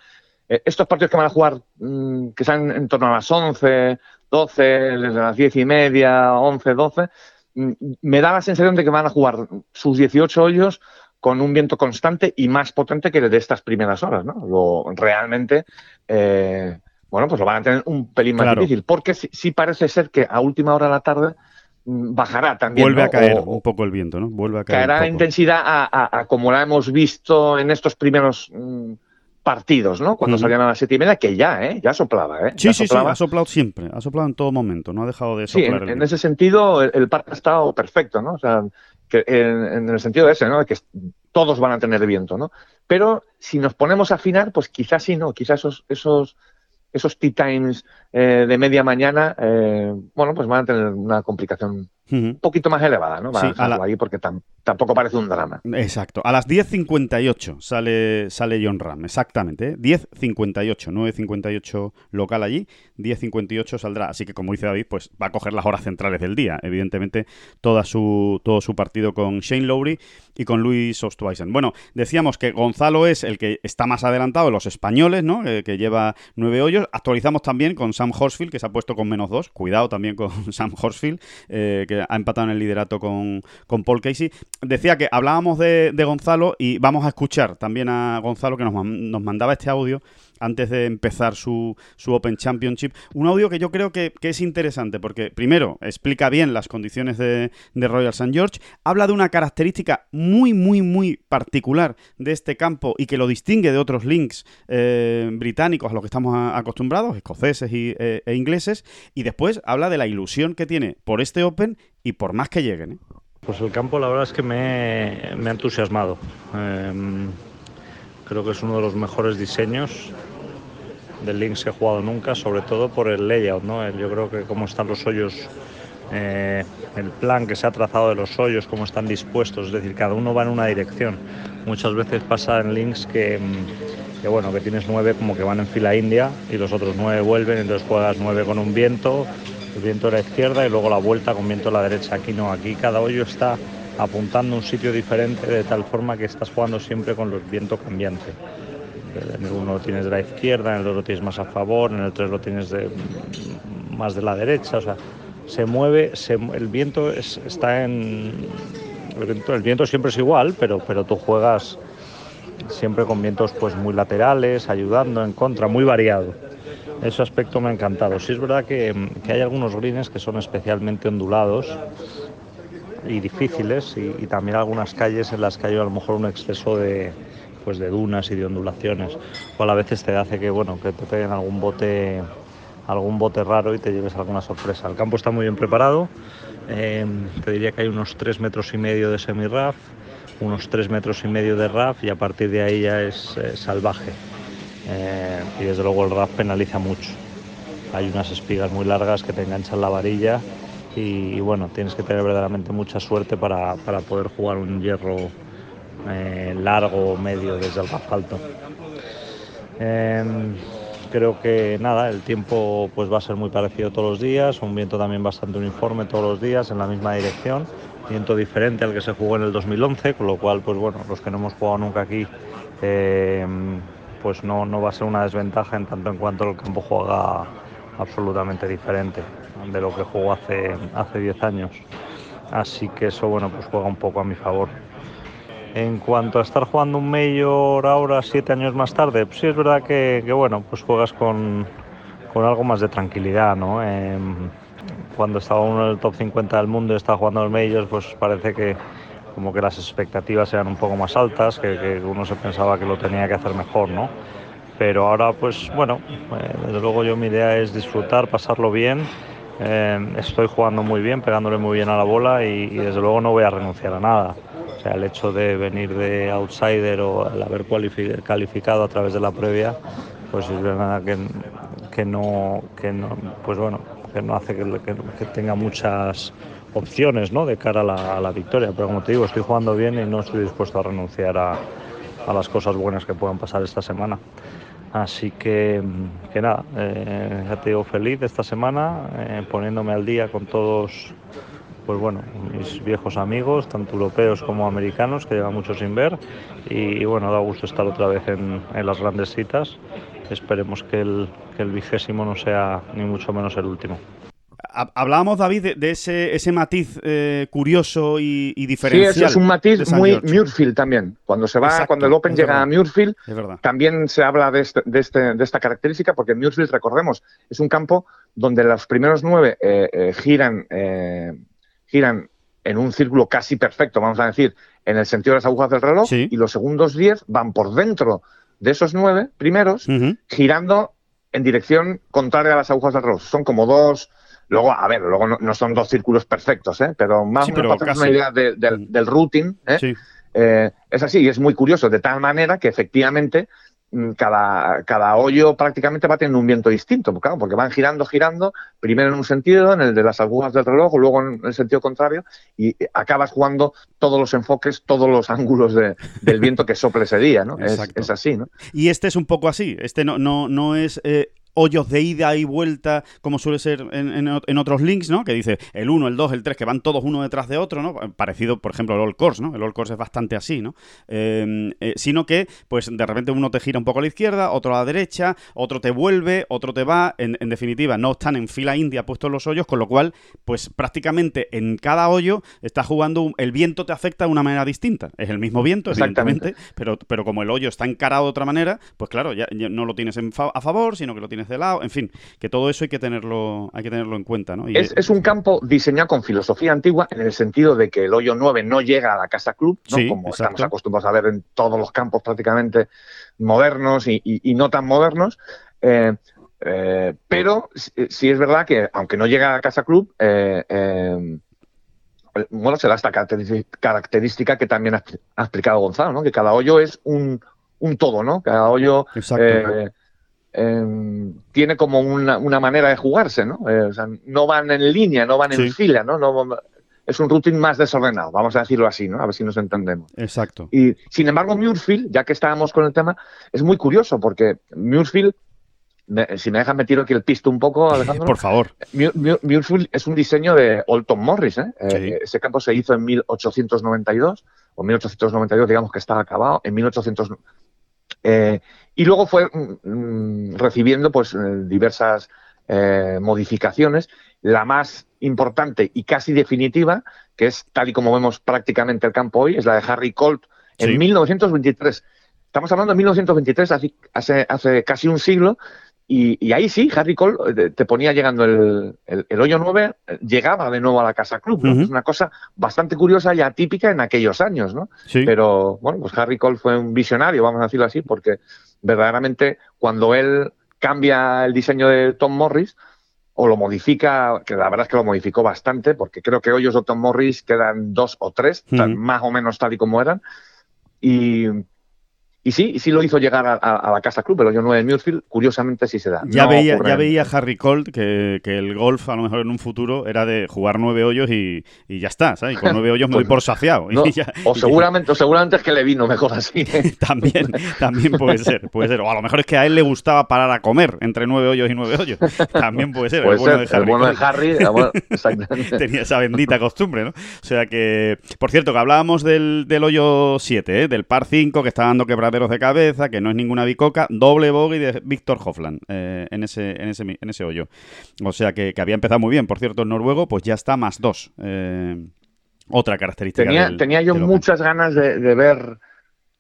eh, estos partidos que van a jugar, mm, que salen en torno a las 11, 12, desde las 10 y media, 11, 12, mm, me da la sensación de que van a jugar sus 18 hoyos con un viento constante y más potente que el de estas primeras horas, ¿no? Lo, realmente, eh, bueno, pues lo van a tener un pelín más Claro. difícil, porque sí, sí parece ser que a última hora de la tarde mm, bajará también. Vuelve ¿no? a caer O- un poco el viento, ¿no? Vuelve a caer. caerá la intensidad a, a- a como la hemos visto en estos primeros mm, partidos, ¿no? Cuando salían a las siete y media, que ya, ¿eh? Ya soplaba, ¿eh? Sí, Ya sí, sí, soplaba. ha soplado siempre, ha soplado en todo momento, no ha dejado de Sí, soplar en, el en ese sentido, el, el parque ha estado perfecto, ¿no? O sea, que en, en el sentido ese, ¿no? De que todos van a tener viento, ¿no? Pero si nos ponemos a afinar, pues quizás sí, ¿no? Quizás esos, esos, esos tea times eh, de media mañana, eh, bueno, pues van a tener una complicación Un poquito más elevada, ¿no? Van Sí, dejarlo la- ahí porque tam- tampoco parece un drama. Exacto. A las 10.58 sale, sale John Ram, exactamente. ¿eh? 10.58, 9.58 local allí, 10.58 saldrá. Así que, como dice David, pues va a coger las horas centrales del día. Evidentemente, toda su, todo su partido con Shane Lowry y con Luis Ostweisen. Bueno, decíamos que Gonzalo es el que está más adelantado de los españoles, ¿no? Eh, que lleva nueve hoyos. Actualizamos también con Sam Horsfield, que se ha puesto con menos dos. Cuidado también con [laughs] Sam Horsfield, eh, que ha empatado en el liderato con, con Paul Casey. Decía que hablábamos de, de Gonzalo y vamos a escuchar también a Gonzalo que nos, nos mandaba este audio antes de empezar su, su Open Championship. Un audio que yo creo que, que es interesante porque, primero, explica bien las condiciones de, Royal St. George, habla de una característica muy, muy, muy particular de este campo y que lo distingue de otros links eh, británicos a los que estamos acostumbrados, escoceses y, eh, e ingleses, y después habla de la ilusión que tiene por este Open y por más que lleguen. ¿eh? Pues el campo la verdad es que me, me ha entusiasmado. Em, creo que es uno de los mejores diseños Lynx que he jugado nunca, sobre todo por el layout. ¿no? Yo creo que cómo están los hoyos, eh, el plan que se ha trazado de los hoyos, cómo están dispuestos, es decir, cada uno va en una dirección. Muchas veces pasa en Lynx que, mm, que, bueno, que tienes nueve como que van en fila india y los otros nueve vuelven, entonces juegas nueve con un viento, el viento a la izquierda y luego la vuelta con viento a la derecha. Aquí no, aquí cada hoyo está apuntando a un sitio diferente de tal forma que estás jugando siempre con los vientos cambiantes. En el uno lo tienes de la izquierda, en el dos lo tienes más a favor, en el tres lo tienes más de la derecha, o sea, se mueve, el viento es- está en... El viento, siempre es igual, pero, pero tú juegas siempre con vientos pues muy laterales, ayudando, en contra, muy variado. Ese aspecto me ha encantado. Sí es verdad que, que hay algunos greens que son especialmente ondulados y difíciles y también algunas calles en las que hay a lo mejor un exceso de, pues de dunas y de ondulaciones, cual a veces te hace que bueno que te peguen algún bote algún bote raro y te lleves alguna sorpresa. El campo está muy bien preparado, eh, te diría que hay unos 3 metros y medio de semi-RAF, unos 3 metros y medio de RAF y a partir de ahí ya es eh, salvaje. eh, y desde luego el RAF penaliza mucho. Hay unas espigas muy largas que te enganchan la varilla y, y bueno, tienes que tener verdaderamente mucha suerte para, para poder jugar un hierro eh, largo o medio desde el RAF alto. Em, creo que nada, el tiempo pues va a ser muy parecido todos los días, un viento también bastante uniforme todos los días en la misma dirección, viento diferente al que se jugó en el 2011, con lo cual pues bueno, los que no hemos jugado nunca aquí eh, pues no, no va a ser una desventaja en tanto en cuanto el campo juega absolutamente diferente de lo que jugó hace hace 10 años. Así que eso bueno, pues juega un poco a mi favor. En cuanto a estar jugando un Mayor ahora, siete años más tarde, pues sí es verdad que, que bueno, pues juegas con, con, algo más de tranquilidad, ¿no? Eh, cuando estaba uno en el top 50 del mundo y estaba jugando los Majors, pues parece que como que las expectativas eran un poco más altas, que, que uno se pensaba que lo tenía que hacer mejor, ¿no? Pero ahora, pues bueno, eh, desde luego yo mi idea es disfrutar, pasarlo bien. Eh, estoy jugando muy bien, pegándole muy bien a la bola y desde luego no voy a renunciar a nada. O sea, el hecho de venir de outsider o el haber calificado a través de la previa, pues es verdad que, que, no, que no, pues bueno, que no hace que, tenga muchas opciones ¿no? de cara a la, a la, victoria. Pero como te digo, estoy jugando bien y no estoy dispuesto a renunciar a, a las cosas buenas que puedan pasar esta semana. Así que, que nada, eh, ya te digo feliz esta semana, eh, poniéndome al día con todos pues bueno, mis viejos amigos, tanto europeos como americanos, que llevan mucho sin ver. Y, y bueno, da gusto estar otra vez en, en las grandes citas. Esperemos que el, que el, vigésimo no sea ni mucho menos el último. Hablábamos, David, de, de ese, ese, matiz eh, curioso y, y, diferencial. Sí, es, es un matiz muy Muirfield también. Cuando se va, Exacto, cuando el Open llega verdad. a Muirfield, también se habla de, este, de, este, de, esta característica, porque Muirfield, recordemos, es un campo donde los primeros nueve eh, eh, giran giran en un círculo casi perfecto, vamos a decir, en el sentido de las agujas del reloj, sí. y los segundos 10 van por dentro de esos nueve primeros, uh -huh. girando en dirección contraria a las agujas del reloj. Son como dos. Luego, a ver, luego no, no son dos círculos perfectos, ¿eh? pero más sí, o menos para una idea de, de, del routing, ¿eh? Sí. Eh, es así, y es muy curioso, de tal manera que efectivamente Mm, cada, cada hoyo prácticamente va teniendo un viento distinto, claro, porque van girando, girando, primero en un sentido, en el de las agujas del reloj, luego en el sentido contrario, y acabas jugando todos los enfoques, todos los ángulos de, del viento que sople ese día, ¿no? Es, es, así, ¿no? Y este es un poco así, este no, no, no es eh, hoyos de ida y vuelta, como suele ser en, en, en, otros links, ¿no? Que dice el 1, el 2, el 3, que van todos uno detrás de otro, ¿no? Parecido, por ejemplo, al All Course, ¿no? El All Course es bastante así, ¿no? Eh, eh, sino que, pues, de repente uno te gira un poco a la izquierda, otro a la derecha, otro te vuelve, otro te va. En, en definitiva, no están en fila india puestos los hoyos, con lo cual, pues, prácticamente en cada hoyo está jugando, el viento te afecta de una manera distinta. Es el mismo viento, evidentemente, pero, pero como el hoyo está encarado de otra manera, pues claro, ya, ya no lo tienes fa a favor, sino que lo tienes de lado, en fin, que todo eso hay que tenerlo, hay que tenerlo en cuenta, ¿no? Y es, es, un campo diseñado con filosofía antigua en el sentido de que el hoyo 9 no llega a la casa club, ¿no? Sí, como exacto. estamos acostumbrados a ver en todos los campos prácticamente modernos y, y, y no tan modernos. Eh, eh, pero sí es verdad que, aunque no llega a la casa club, eh, eh bueno, se da esta característica que también ha, explicado Gonzalo, ¿no? Que cada hoyo es un, un todo, ¿no? Cada hoyo eh, tiene como una, una, manera de jugarse, ¿no? Eh, o sea, no van en línea, no van en fila, ¿no? no es un routing más desordenado, vamos a decirlo así, ¿no? A ver si nos entendemos. Exacto. Y sin embargo, Muirfield, ya que estábamos con el tema, es muy curioso porque Muirfield me, si me dejas me tiro aquí el pisto un poco, [laughs] Alejandro. Por favor. Muirfield es un diseño de Alton Morris. ¿eh? Sí. Eh, ese campo se hizo en 1892, o 1892, digamos que estaba acabado, en 1800. Eh, y luego fue mm, recibiendo pues diversas eh, modificaciones. La más importante y casi definitiva, que es tal y como vemos prácticamente el campo hoy, es la de Harry Colt en sí. 1923. Estamos hablando de 1923, hace, hace, hace casi un siglo, y, y, ahí sí, Harry Cole eh, te ponía llegando el, el, el, hoyo 9, eh, llegaba de nuevo a la Casa Club. ¿no? Uh -huh. Es una cosa bastante curiosa y atípica en aquellos años, ¿no? Sí. Pero bueno, pues Harry Cole fue un visionario, vamos a decirlo así, porque verdaderamente cuando él cambia el diseño de Tom Morris, o lo modifica, que la verdad es que lo modificó bastante, porque creo que hoyos de Tom Morris quedan dos o tres, uh -huh. más o menos tal y como eran. Y, y sí, sí lo hizo llegar a, a la Casa Club, el hoyo 9 de Muirfield, curiosamente sí se da. Ya, No veía, ya veía Harry Colt que, que el golf a lo mejor en un futuro era de jugar nueve hoyos y, y ya está, ¿sabes? Y con nueve hoyos me doy [laughs] Pues por saciado. no, [laughs] Y ya- o ya- seguramente, o seguramente es que le vino mejor así. [laughs] También, también puede ser, puede ser. O a lo mejor es que a él le gustaba parar a comer entre nueve hoyos y nueve hoyos. También puede ser. Puede el bueno ser, de Harry el bueno de. Harry, el bueno- exactamente. Tenía esa bendita costumbre, ¿no? O sea que, por cierto, que hablábamos del, del hoyo 7, ¿eh? del par 5, que está dando de cabeza, que no es ninguna bicoca, doble bogey de Víctor Hofland eh, en, ese, en, ese, en ese hoyo. O sea que, que había empezado muy bien. Por cierto, el noruego, pues ya está más dos. Eh, otra característica. Tenía, del- tenía yo muchas ganas de, de ver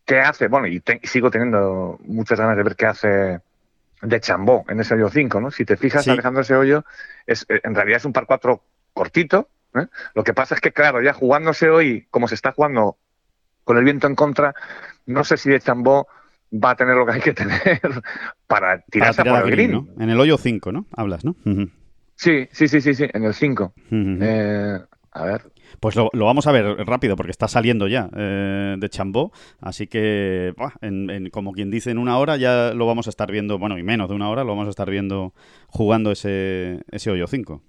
qué hace, bueno, y te- sigo teniendo muchas ganas de ver qué hace de Chambó en ese hoyo 5, ¿no? Si te fijas, Sí. Alejandro, ese hoyo es, eh, en realidad es un par 4 cortito. ¿eh? Lo que pasa es que, claro, ya jugándose hoy, como se está jugando con el viento en contra, no sé si de Chambó va a tener lo que hay que tener [laughs] para tirarse tirar por a el green, green. ¿no? En el hoyo 5, ¿no? Hablas, ¿no? Sí, sí, sí, sí, sí, en el 5. Ujú. Eh, a ver, Pues lo, lo vamos a ver rápido porque está saliendo ya eh, de Chambó, así que en- en- como quien dice en una hora ya lo vamos a estar viendo, bueno y menos de una hora lo vamos a estar viendo jugando ese, ese hoyo 5.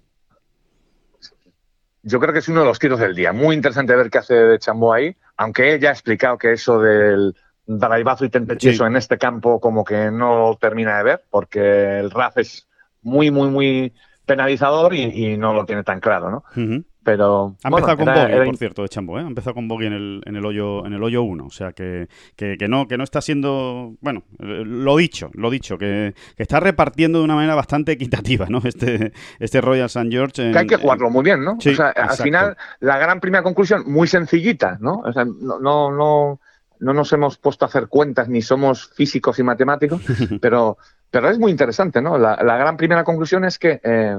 Yo creo que es uno de los tiros del día. Muy interesante ver qué hace de Chambó ahí, aunque él ya ha explicado que eso del drivazo y tentechieso Sí. en este campo como que no lo termina de ver, porque el RAF es muy, muy, muy penalizador y, y no lo tiene tan claro, ¿no? Ujú. Pero Ha bueno, empezado con era- bogey, era por cierto, de Chambó, ¿eh? Ha empezado con bogey en el, en el hoyo en el hoyo 1, o sea que, que, que no que no está siendo, bueno, lo dicho, lo dicho, que, que está repartiendo de una manera bastante equitativa, ¿no? Este este Royal St. George en- que hay que jugarlo muy bien, ¿no? Sí, o sea, al final, la gran primera conclusión, muy sencillita, ¿no? O sea, no, no, no, no nos hemos puesto a hacer cuentas ni somos físicos y matemáticos, [laughs] pero, pero es muy interesante, ¿no? La, la gran primera conclusión es que eh,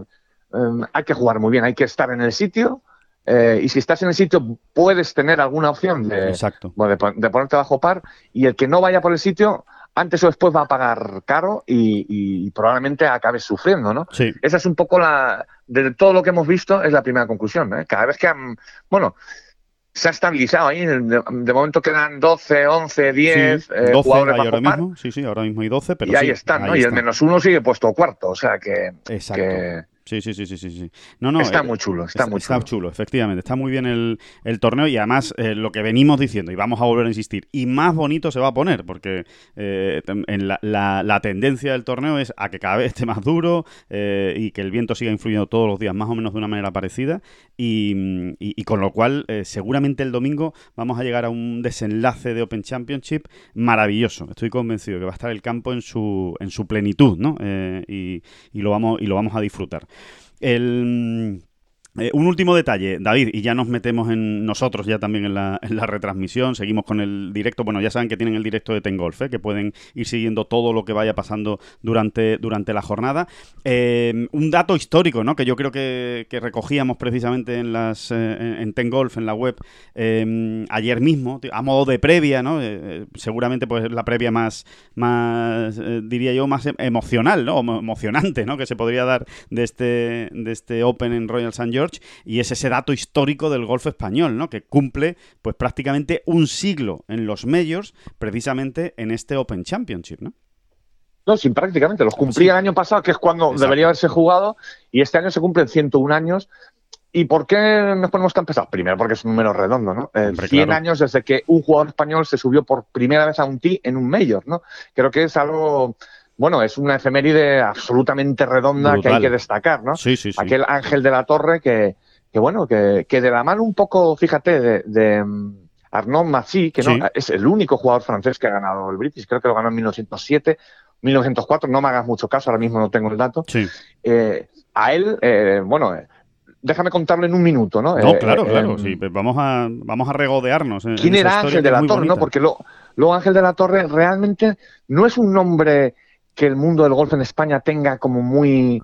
eh, hay que jugar muy bien, hay que estar en el sitio. eh, y si estás en el sitio, puedes tener alguna opción de, Exacto. bueno, de, pon- de ponerte bajo par. Y el que no vaya por el sitio, antes o después va a pagar caro y, y probablemente acabes sufriendo, ¿no? Sí. Esa es un poco la. De todo lo que hemos visto, es la primera conclusión. ¿eh? Cada vez que han. Bueno, se ha estabilizado ahí. De, de momento quedan 12, 11, 10 Sí, eh, 12 jugadores ahora par. mismo, sí, sí, ahora mismo hay 12, pero y ahí sí, están, ¿no? ahí y el están. menos uno sigue puesto cuarto. O sea que. Exacto. que Sí, sí, sí, sí, sí, sí. No, no, está eh, muy chulo. Está, muy chulo. Está chulo, efectivamente. Está muy bien el, el torneo y además eh, lo que venimos diciendo, y vamos a volver a insistir, y más bonito se va a poner, porque eh, en la, la- la tendencia del torneo es a que cada vez esté más duro eh, y que el viento siga influyendo todos los días más o menos de una manera parecida, y, y- y con lo cual seguramente el domingo vamos a llegar a un desenlace de Open Championship maravilloso. Estoy convencido que va a estar el campo en su, en su plenitud, ¿no? Eh, y, y lo vamos, y lo vamos a disfrutar. El, eh, un último detalle, David, y ya nos metemos en nosotros ya también en la, en la retransmisión, seguimos con el directo, bueno, ya saben que tienen el directo de Tengolf, ¿eh? que pueden ir siguiendo todo lo que vaya pasando durante, durante la jornada. Eh, un dato histórico, ¿no? que yo creo que, recogíamos precisamente en las eh, en, en Tengolf, en la web, ayer mismo, a modo de previa, ¿no? Seguramente pues la previa más, más diría yo, más em- emocional, ¿no? Emocionante, ¿no? Que se podría dar de este, de este Open en Royal St. George y es ese dato histórico del golf español, ¿no? Que cumple pues prácticamente un siglo en los majors, precisamente en este Open Championship, ¿no? No, sí, prácticamente. Los cumplí Sí. el año pasado, que es cuando Exacto. debería haberse jugado, y este año se cumplen 101 años. ¿Y por qué nos ponemos tan pesados? Primero, porque es un número redondo, ¿no? Eh, Hombre, 100 claro. años desde que un jugador español se subió por primera vez a un tee en un Major, ¿no? Creo que es algo, bueno, es una efeméride absolutamente redonda que hay que destacar, ¿no? Sí, sí, sí. Aquel Ángel de la Torre que, que bueno, que, que de la mano un poco, fíjate, de, de mm, Arnaud Massy, que no, Sí. es el único jugador francés que ha ganado el British, creo que lo ganó en 1907, 1904, no me hagas mucho caso, ahora mismo no tengo el dato. Sí. Eh, a él, eh, bueno, eh, déjame contarlo en un minuto, ¿no? No, Eh, claro, eh, claro. sí, pues vamos a, vamos a regodearnos. en- ¿Quién era Ángel de la Torre? ¿no? Porque luego, luego Ángel de la Torre realmente no es un nombre que el mundo del golf en España tenga como muy,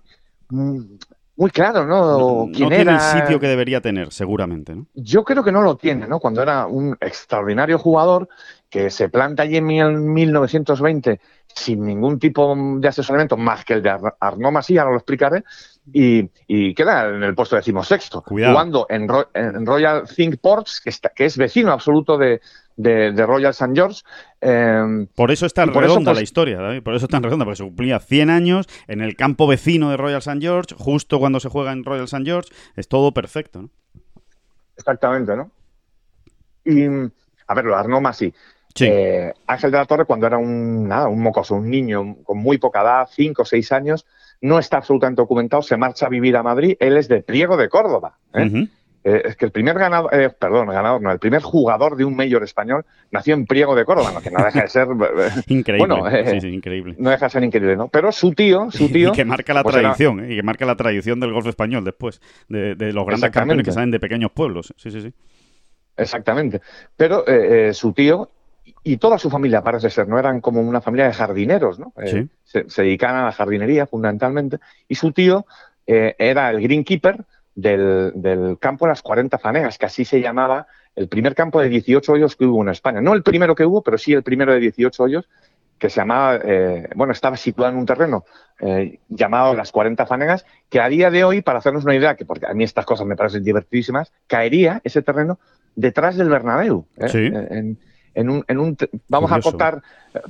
muy muy claro, ¿no? no, no ¿Quién tiene era? el sitio que debería tener, seguramente, ¿no? Yo creo que no lo tiene, ¿no? Cuando era un extraordinario jugador que se planta allí en 1920 sin ningún tipo de asesoramiento más que el de Arnaud Masí, ahora lo explicaré, y, queda en el puesto decimosexto, jugando en, en, Royal Think Ports, que, está, que es vecino absoluto de, Royal St. George. Em, por eso está redonda pues la historia, David, por eso está redonda, porque se cumplía 100 años en el campo vecino de Royal St. George, justo cuando se juega en Royal St. George, es todo perfecto, ¿no? Exactamente, ¿no? Y, a ver, lo Arnaud Masí. Eh, Ángel de la Torre, cuando era un, nada, un mocoso, un niño con muy poca edad, cinco o seis años, no está absolutamente documentado, se marcha a vivir a Madrid, él es de Priego de Córdoba. ¿eh? Eh, es que el primer ganador, perdón, ganador, no, el primer jugador de un mayor español nació en Priego de Córdoba, que no deja de ser [laughs] increíble. Bueno, sí, increíble. No deja de ser increíble, ¿no? Pero su tío, su [laughs] tío. y que marca la pues tradición, y que marca la tradición del golf español después, de, los grandes campeones que salen de pequeños pueblos. Sí, sí, sí. Exactamente. Pero su tío y toda su familia parece ser, ¿no? Eran como una familia de jardineros, ¿no? Eh, se, dedicaban a la jardinería fundamentalmente. Y su tío eh, era el greenkeeper del, del, campo de las 40 fanegas, que así se llamaba el primer campo de 18 hoyos que hubo en España. No el primero que hubo, pero sí el primero de 18 hoyos, que se llamaba, eh, bueno, estaba situado en un terreno llamado las 40 fanegas, que a día de hoy, para hacernos una idea, que porque a mí estas cosas me parecen divertidísimas, caería ese terreno detrás del Bernabéu. Sí en un, en un vamos a cortar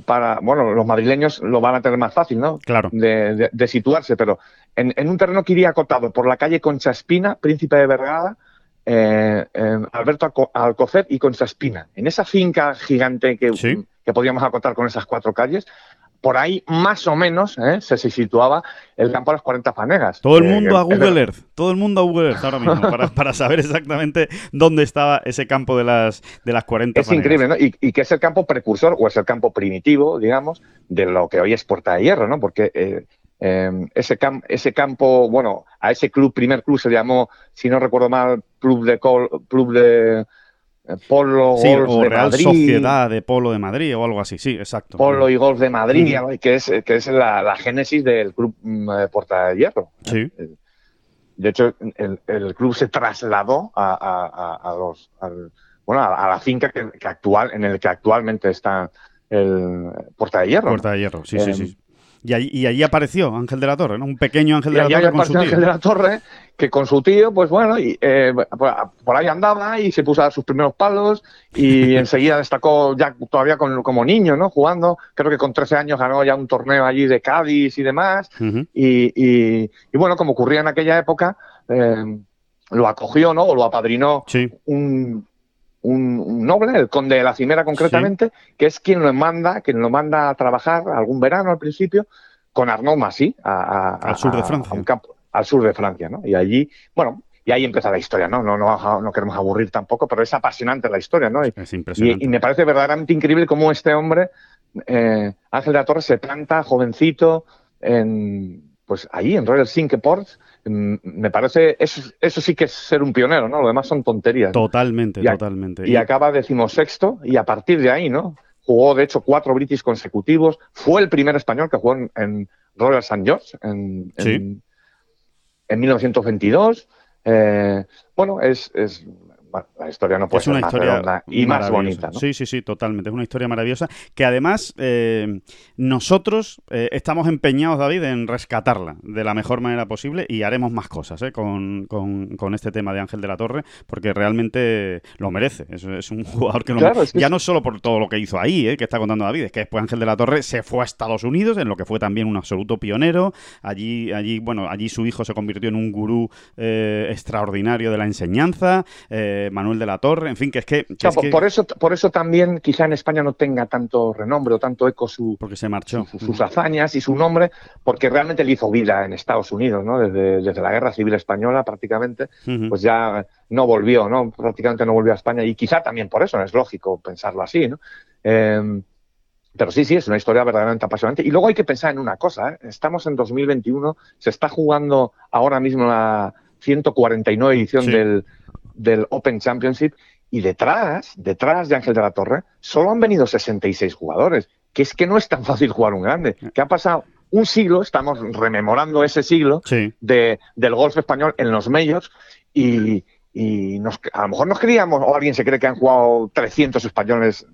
para, bueno, los madrileños lo van a tener más fácil, ¿no? Claro. De, de, situarse, pero en, en, un terreno que iría acotado por la calle Concha Espina, Príncipe de Vergara, eh, Alberto Alcocer y Concha Espina. En esa finca gigante que, que podíamos acotar con esas cuatro calles, por ahí más o menos ¿eh? se, situaba el campo de las 40 fanegas. Todo el eh, mundo a Google Earth, todo el mundo a Google Earth ahora mismo, [laughs] para, saber exactamente dónde estaba ese campo de las, de las 40 es increíble, ¿no? Y, que es el campo precursor o es el campo primitivo, digamos, de lo que hoy es Puerta de Hierro, ¿no? Porque eh, em, ese, ese campo, bueno, a ese club, primer club se llamó, si no recuerdo mal, Club de, club de Polo o Real Sociedad de Polo de Madrid o algo así, sí, exacto. Polo y Golf de Madrid, que es, que es la, génesis del club mm, de Porta de Hierro. Sí. Eh, de hecho, el, club se trasladó a, los, bueno, a, la finca que, actual, en el que actualmente está el Porta de Hierro. Porta de Hierro, sí, sí, sí. Y allí, apareció Ángel de la Torre, ¿no? Un pequeño Ángel de la Torre con su tío. Ángel de la Torre, que con su tío, pues bueno, y, eh, por ahí andaba y se puso a sus primeros palos y [laughs] enseguida destacó ya todavía como niño, ¿no? Jugando, creo que con 13 años ganó ya un torneo allí de Cádiz y demás. y, bueno, como ocurría en aquella época, eh, lo acogió, ¿no? O lo apadrinó un, un, noble, el conde de la Cimera concretamente, que es quien lo manda, quien lo manda a trabajar algún verano al principio con Arnaud Massy al sur de Francia. un campo, al sur de Francia, ¿no? Y allí, bueno, y ahí empieza la historia, ¿no? No, no, no queremos aburrir tampoco, pero es apasionante la historia, ¿no? Y, es impresionante. Y, me parece verdaderamente increíble cómo este hombre, eh, Ángel de la Torre, se planta jovencito en, pues ahí en Royal Ports Mm, me parece, eso, eso sí que es ser un pionero, ¿no? Lo demás son tonterías. Totalmente, totalmente. Y, acaba decimosexto y a partir de ahí, ¿no? Jugó, de hecho, cuatro British consecutivos. Fue el primer español que jugó en, Royal St. George en, en, 1922. Eh, bueno, es, es la historia no puede ser una más historia y más bonita. Sí, sí, sí, totalmente. Es una historia maravillosa que además eh, nosotros eh, estamos empeñados, David, en rescatarla de la mejor manera posible y haremos más cosas eh, con, este tema de Ángel de la Torre porque realmente lo merece. Es, es un [laughs] jugador que, lo ya no solo por todo lo que hizo ahí, que está contando David, es que después Ángel de la Torre se fue a Estados Unidos, en lo que fue también un absoluto pionero. Allí, allí bueno, allí su hijo se convirtió en un gurú extraordinario de la enseñanza. Manuel de la Torre, en fin, que es que... Por, eso, por eso también quizá en España no tenga tanto renombre o tanto eco su, porque se marchó. sus hazañas y su nombre, porque realmente le hizo vida en Estados Unidos, ¿no? Desde, desde la Guerra Civil Española prácticamente, pues ya no volvió, ¿no? Prácticamente no volvió a España y quizá también por eso, es lógico pensarlo así, ¿no? Em, pero sí, sí, es una historia verdaderamente apasionante. Y luego hay que pensar en una cosa, ¿eh? estamos en 2021, se está jugando ahora mismo la 149 edición del, del Open Championship y detrás, detrás de Ángel de la Torre, solo han venido 66 jugadores, que es que no es tan fácil jugar un grande, que ha pasado un siglo, estamos rememorando ese siglo de, del golf español en los medios y, nos, a lo mejor nos creíamos, o alguien se cree que han jugado 300 españoles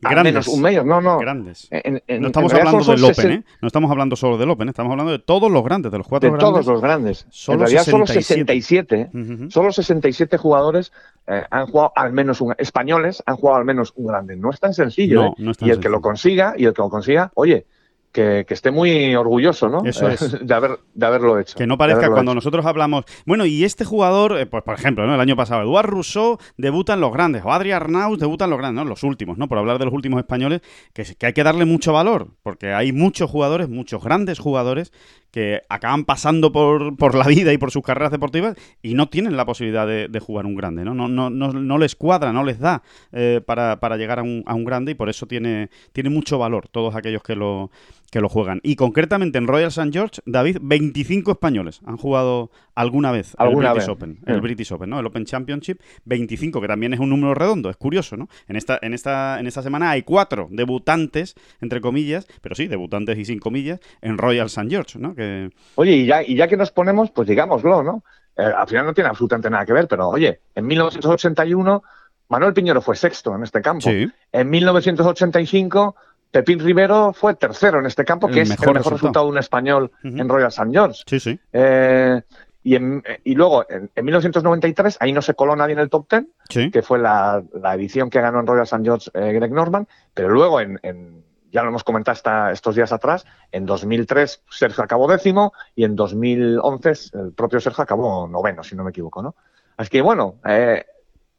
Grandes. menos un mayor. No, no. Grandes. En- en- no estamos hablando del Open, 60 ¿eh? No estamos hablando solo del Open, estamos hablando de todos los grandes, de los cuatro De grandes. todos los grandes. Solo en realidad solo 67. 67. Ujú. Solo 67 jugadores eh, han jugado al menos un españoles han jugado al menos un grande. No es tan sencillo. No, ¿eh? no es tan y el que lo consiga y el que lo consiga, oye, que, que esté muy orgulloso, ¿no? Eso es. [laughs] de haber de haberlo hecho. Que no parezca cuando hecho. nosotros hablamos. Bueno, y este jugador, eh, pues por ejemplo, ¿no? el año pasado, Eduard Rousseau debuta en los grandes, o Adrián Arnaus debuta en los grandes, ¿no? Los últimos, ¿no? Por hablar de los últimos españoles, que, que hay que darle mucho valor, porque hay muchos jugadores, muchos grandes jugadores, que acaban pasando por, por la vida y por sus carreras deportivas y no tienen la posibilidad de, de jugar un grande, ¿no? No, no, no, no les cuadra, no les da eh, para, para llegar a un, a un grande y por eso tiene, tiene mucho valor todos aquellos que lo, que lo juegan. Y concretamente en Royal St. George, David, 25 españoles han jugado alguna vez Alguna el British vez. Open, el Mm. British Open, ¿no? El Open Championship, 25, que también es un número redondo, es curioso, ¿no? En esta, en esta, en esta semana hay cuatro debutantes, entre comillas, pero sí, debutantes y sin comillas, en Royal St. George, ¿no? Que, Oye, y ya, y ya que nos ponemos, pues digámoslo, ¿no? Eh, al final no tiene absolutamente nada que ver, pero oye, en 1981 Manuel Piñero fue sexto en este campo. sí, En 1985 Pepín Rivero fue tercero en este campo, El que es mejor el mejor resultado. de un español en Royal St. George. sí, sí. Eh, y, en- y luego, en, en 1993, ahí no se coló nadie en el top 10, Sí, que fue la, la edición que ganó en Royal St. George eh, Greg Norman, pero luego, en, en- ya lo hemos comentado hasta estos días atrás, en 2003 Sergio acabó décimo y en 2011 el propio Sergio acabó noveno, si no me equivoco, ¿no? Así que bueno, eh,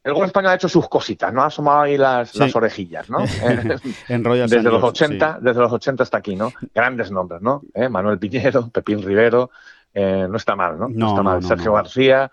el gol español ha hecho sus cositas, ¿no? Ha asomado ahí las, Sí. las orejillas, ¿no? [laughs] Eh, desde los George, 80, desde los 80 hasta aquí, ¿no? Grandes nombres, ¿no? Eh, Manuel Piñero, Pepín Rivero, eh, no está mal, ¿no? No, está mal. no, Sergio. García,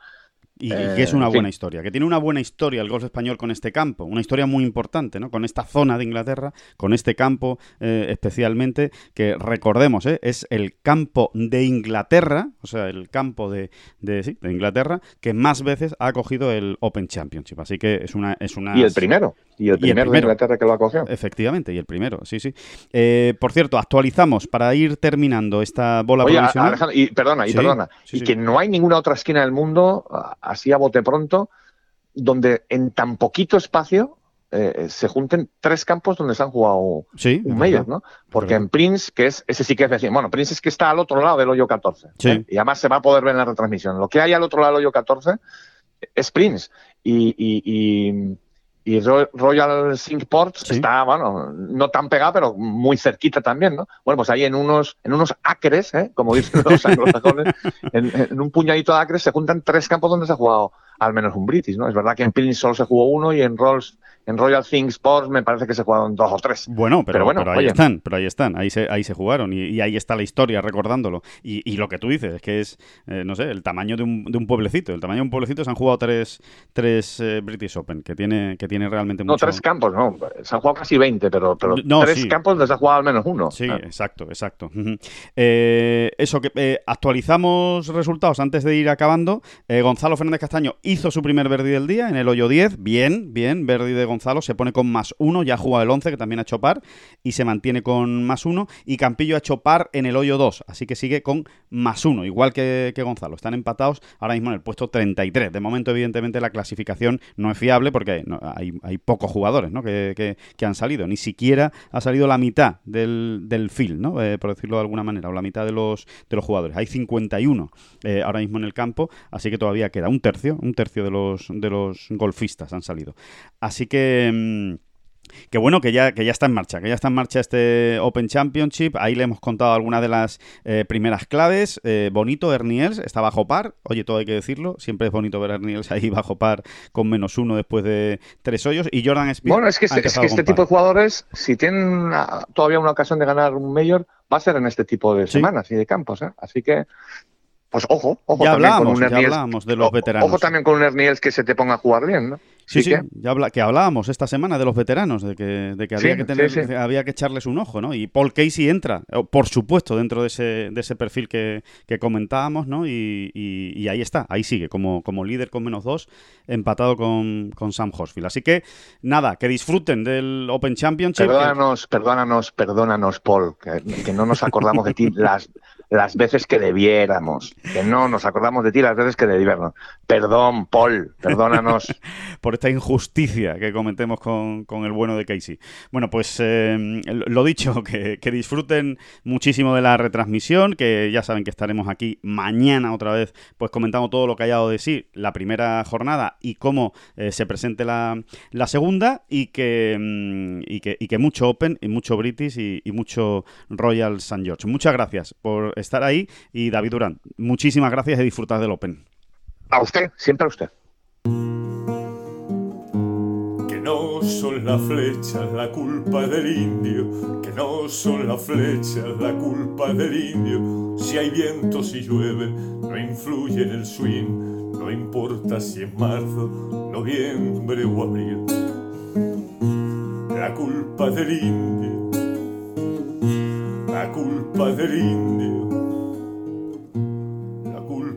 Y, y Eh, que es una en buena historia, que tiene una buena historia el golf español con este campo, una historia muy importante, ¿no? Con esta zona de Inglaterra, con este campo eh, especialmente, que recordemos, ¿eh? es el campo de Inglaterra, o sea, el campo de, de, sí, de Inglaterra, que más veces ha acogido el Open Championship. Así que es una... Es una y el primero, y el el primero de. Inglaterra que lo acogió. Efectivamente, y el primero, sí, sí. Eh, por cierto, actualizamos para ir terminando esta bola Oye, provisional. Alejandro, y perdona, y Sí, perdona, sí, y sí. que no hay ninguna otra esquina del mundo, así a bote pronto, donde en tan poquito espacio eh, se junten tres campos donde se han jugado Sí, un mayor. ¿no? Porque en Prince, que es, ese sí que es decir, bueno, Prince es que está al otro lado del hoyo 14. Sí. ¿eh? Y además se va a poder ver en la retransmisión. Lo que hay al otro lado del hoyo 14 es Prince. Y, y, y, y Ro- Royal Singport Sí. está, bueno, no tan pegado, pero muy cerquita también, ¿no? Bueno, pues ahí en unos, en unos acres, ¿eh? como dicen los [laughs] anglosajones, en, en un puñadito de acres se juntan tres campos donde se ha jugado al menos un British, ¿no? Es verdad que en Prince solo se jugó uno y en, Rolls, en Royal Thing Sports me parece que se jugaron dos o tres. Bueno, pero, Pero bueno, pero ahí oye. están, pero ahí están, ahí se, ahí se jugaron y, y ahí está la historia recordándolo. Y, y lo que tú dices es que es, eh, no sé, el tamaño de un, de un pueblecito. El tamaño de un pueblecito se han jugado tres, tres eh, British Open, que tiene, que tiene realmente No, mucho. tres campos, no. Se han jugado casi 20, pero, pero No, tres sí. campos donde se ha jugado al menos uno. Sí, Ah. exacto, exacto. Eh, eso, que actualizamos resultados antes de ir acabando. Gonzalo Fernández Castaño hizo su primer verdi del día en el hoyo 10. Bien, bien, verdi de Gonzalo. Se pone con más uno, ya ha jugado el 11, que también ha hecho par, y se mantiene con más uno. Y Campillo ha hecho en el hoyo 2, así que sigue con más uno, igual que, Gonzalo. Están empatados ahora mismo en el puesto 33. De momento, evidentemente, la clasificación no es fiable porque hay, pocos jugadores que han salido. Ni siquiera ha salido la mitad del, del field, ¿no? Eh, por decirlo de alguna manera, o la mitad de los, de los jugadores. Hay 51 eh, ahora mismo en el campo, así que todavía queda un tercio, un tercio de los, de los golfistas han salido. Así que... que bueno, que ya, que ya está en marcha, que ya está en marcha este Open Championship. Ahí le hemos contado algunas de las eh, primeras claves. Eh, bonito, Erniels está bajo par. Oye, todo hay que decirlo. Siempre es bonito ver a Erniels ahí [laughs] bajo par con menos uno después de tres hoyos. Y Jordan Speed. Bueno, es que, este, es empezado que este tipo de jugadores, si tienen una- todavía una ocasión de ganar un mayor, va a ser en este tipo de Sí. semanas y de campos. ¿eh? Así que, pues ojo, ojo Ya también con un ya hablábamos de los veteranos. Ojo también con un Erniels que se te ponga a jugar bien, ¿no? Sí, sí, que- ya habla, que hablábamos esta semana de los veteranos, de que, de que había, Sí, que tener, sí, sí. que había que echarles un ojo, ¿no? Y Paul Casey entra, eh, por supuesto, dentro de ese, de ese perfil que, que comentábamos, ¿no? Y, y- y ahí está, ahí sigue, como, como líder con menos dos, empatado con, con Sam Horsfield. Así que, nada, que disfruten del Open Championship. Perdónanos, perdónanos, perdónanos, Paul, que, que no nos acordamos de ti [laughs] las, las veces que debiéramos, que no nos acordamos de ti las veces que debiéramos. Perdón, Paul, perdónanos. [laughs] Por esta injusticia que cometemos con, el bueno de Casey. Bueno, pues eh, lo dicho, [laughs] que, disfruten muchísimo de la retransmisión, que ya saben que estaremos aquí mañana otra vez, pues comentando todo lo que haya dado de sí la primera jornada y cómo eh, se presente la, segunda y que, mm, y que, y que mucho Open y mucho British y, y mucho Royal St. George. Muchas gracias por estar ahí y David Durán, muchísimas gracias y disfrutar del Open. A usted, siempre a usted. Que no son las flechas la culpa del indio, que no son las flechas la culpa del indio. Si hay viento, si llueve, no influye en el swing, no importa si es marzo, noviembre o abril. La culpa del indio la culpa del indio,